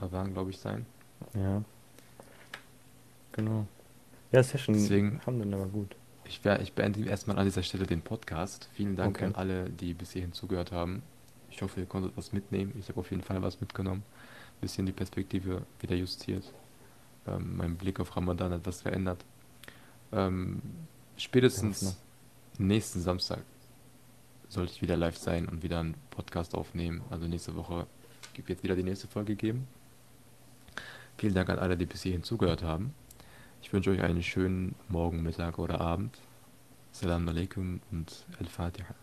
Adhan, glaube ich, sein. Ja. Genau. Ja, Session, Deswegen- Alhamdulillah, war gut. Ich, wär, ich beende erstmal an dieser Stelle den Podcast. Vielen Dank Okay. an alle, die bis hierhin zugehört haben. Ich hoffe, ihr konntet was mitnehmen. Ich habe auf jeden Fall was mitgenommen. Bisschen die Perspektive wieder justiert. Ähm, mein Blick auf Ramadan etwas verändert. Ähm, spätestens nächsten Samstag sollte ich wieder live sein und wieder einen Podcast aufnehmen. Also nächste Woche wird wieder die nächste Folge geben. Vielen Dank an alle, die bis hierhin zugehört haben. Ich wünsche euch einen schönen Morgen, Mittag oder Abend. Assalamu alaikum und Al-Fatiha.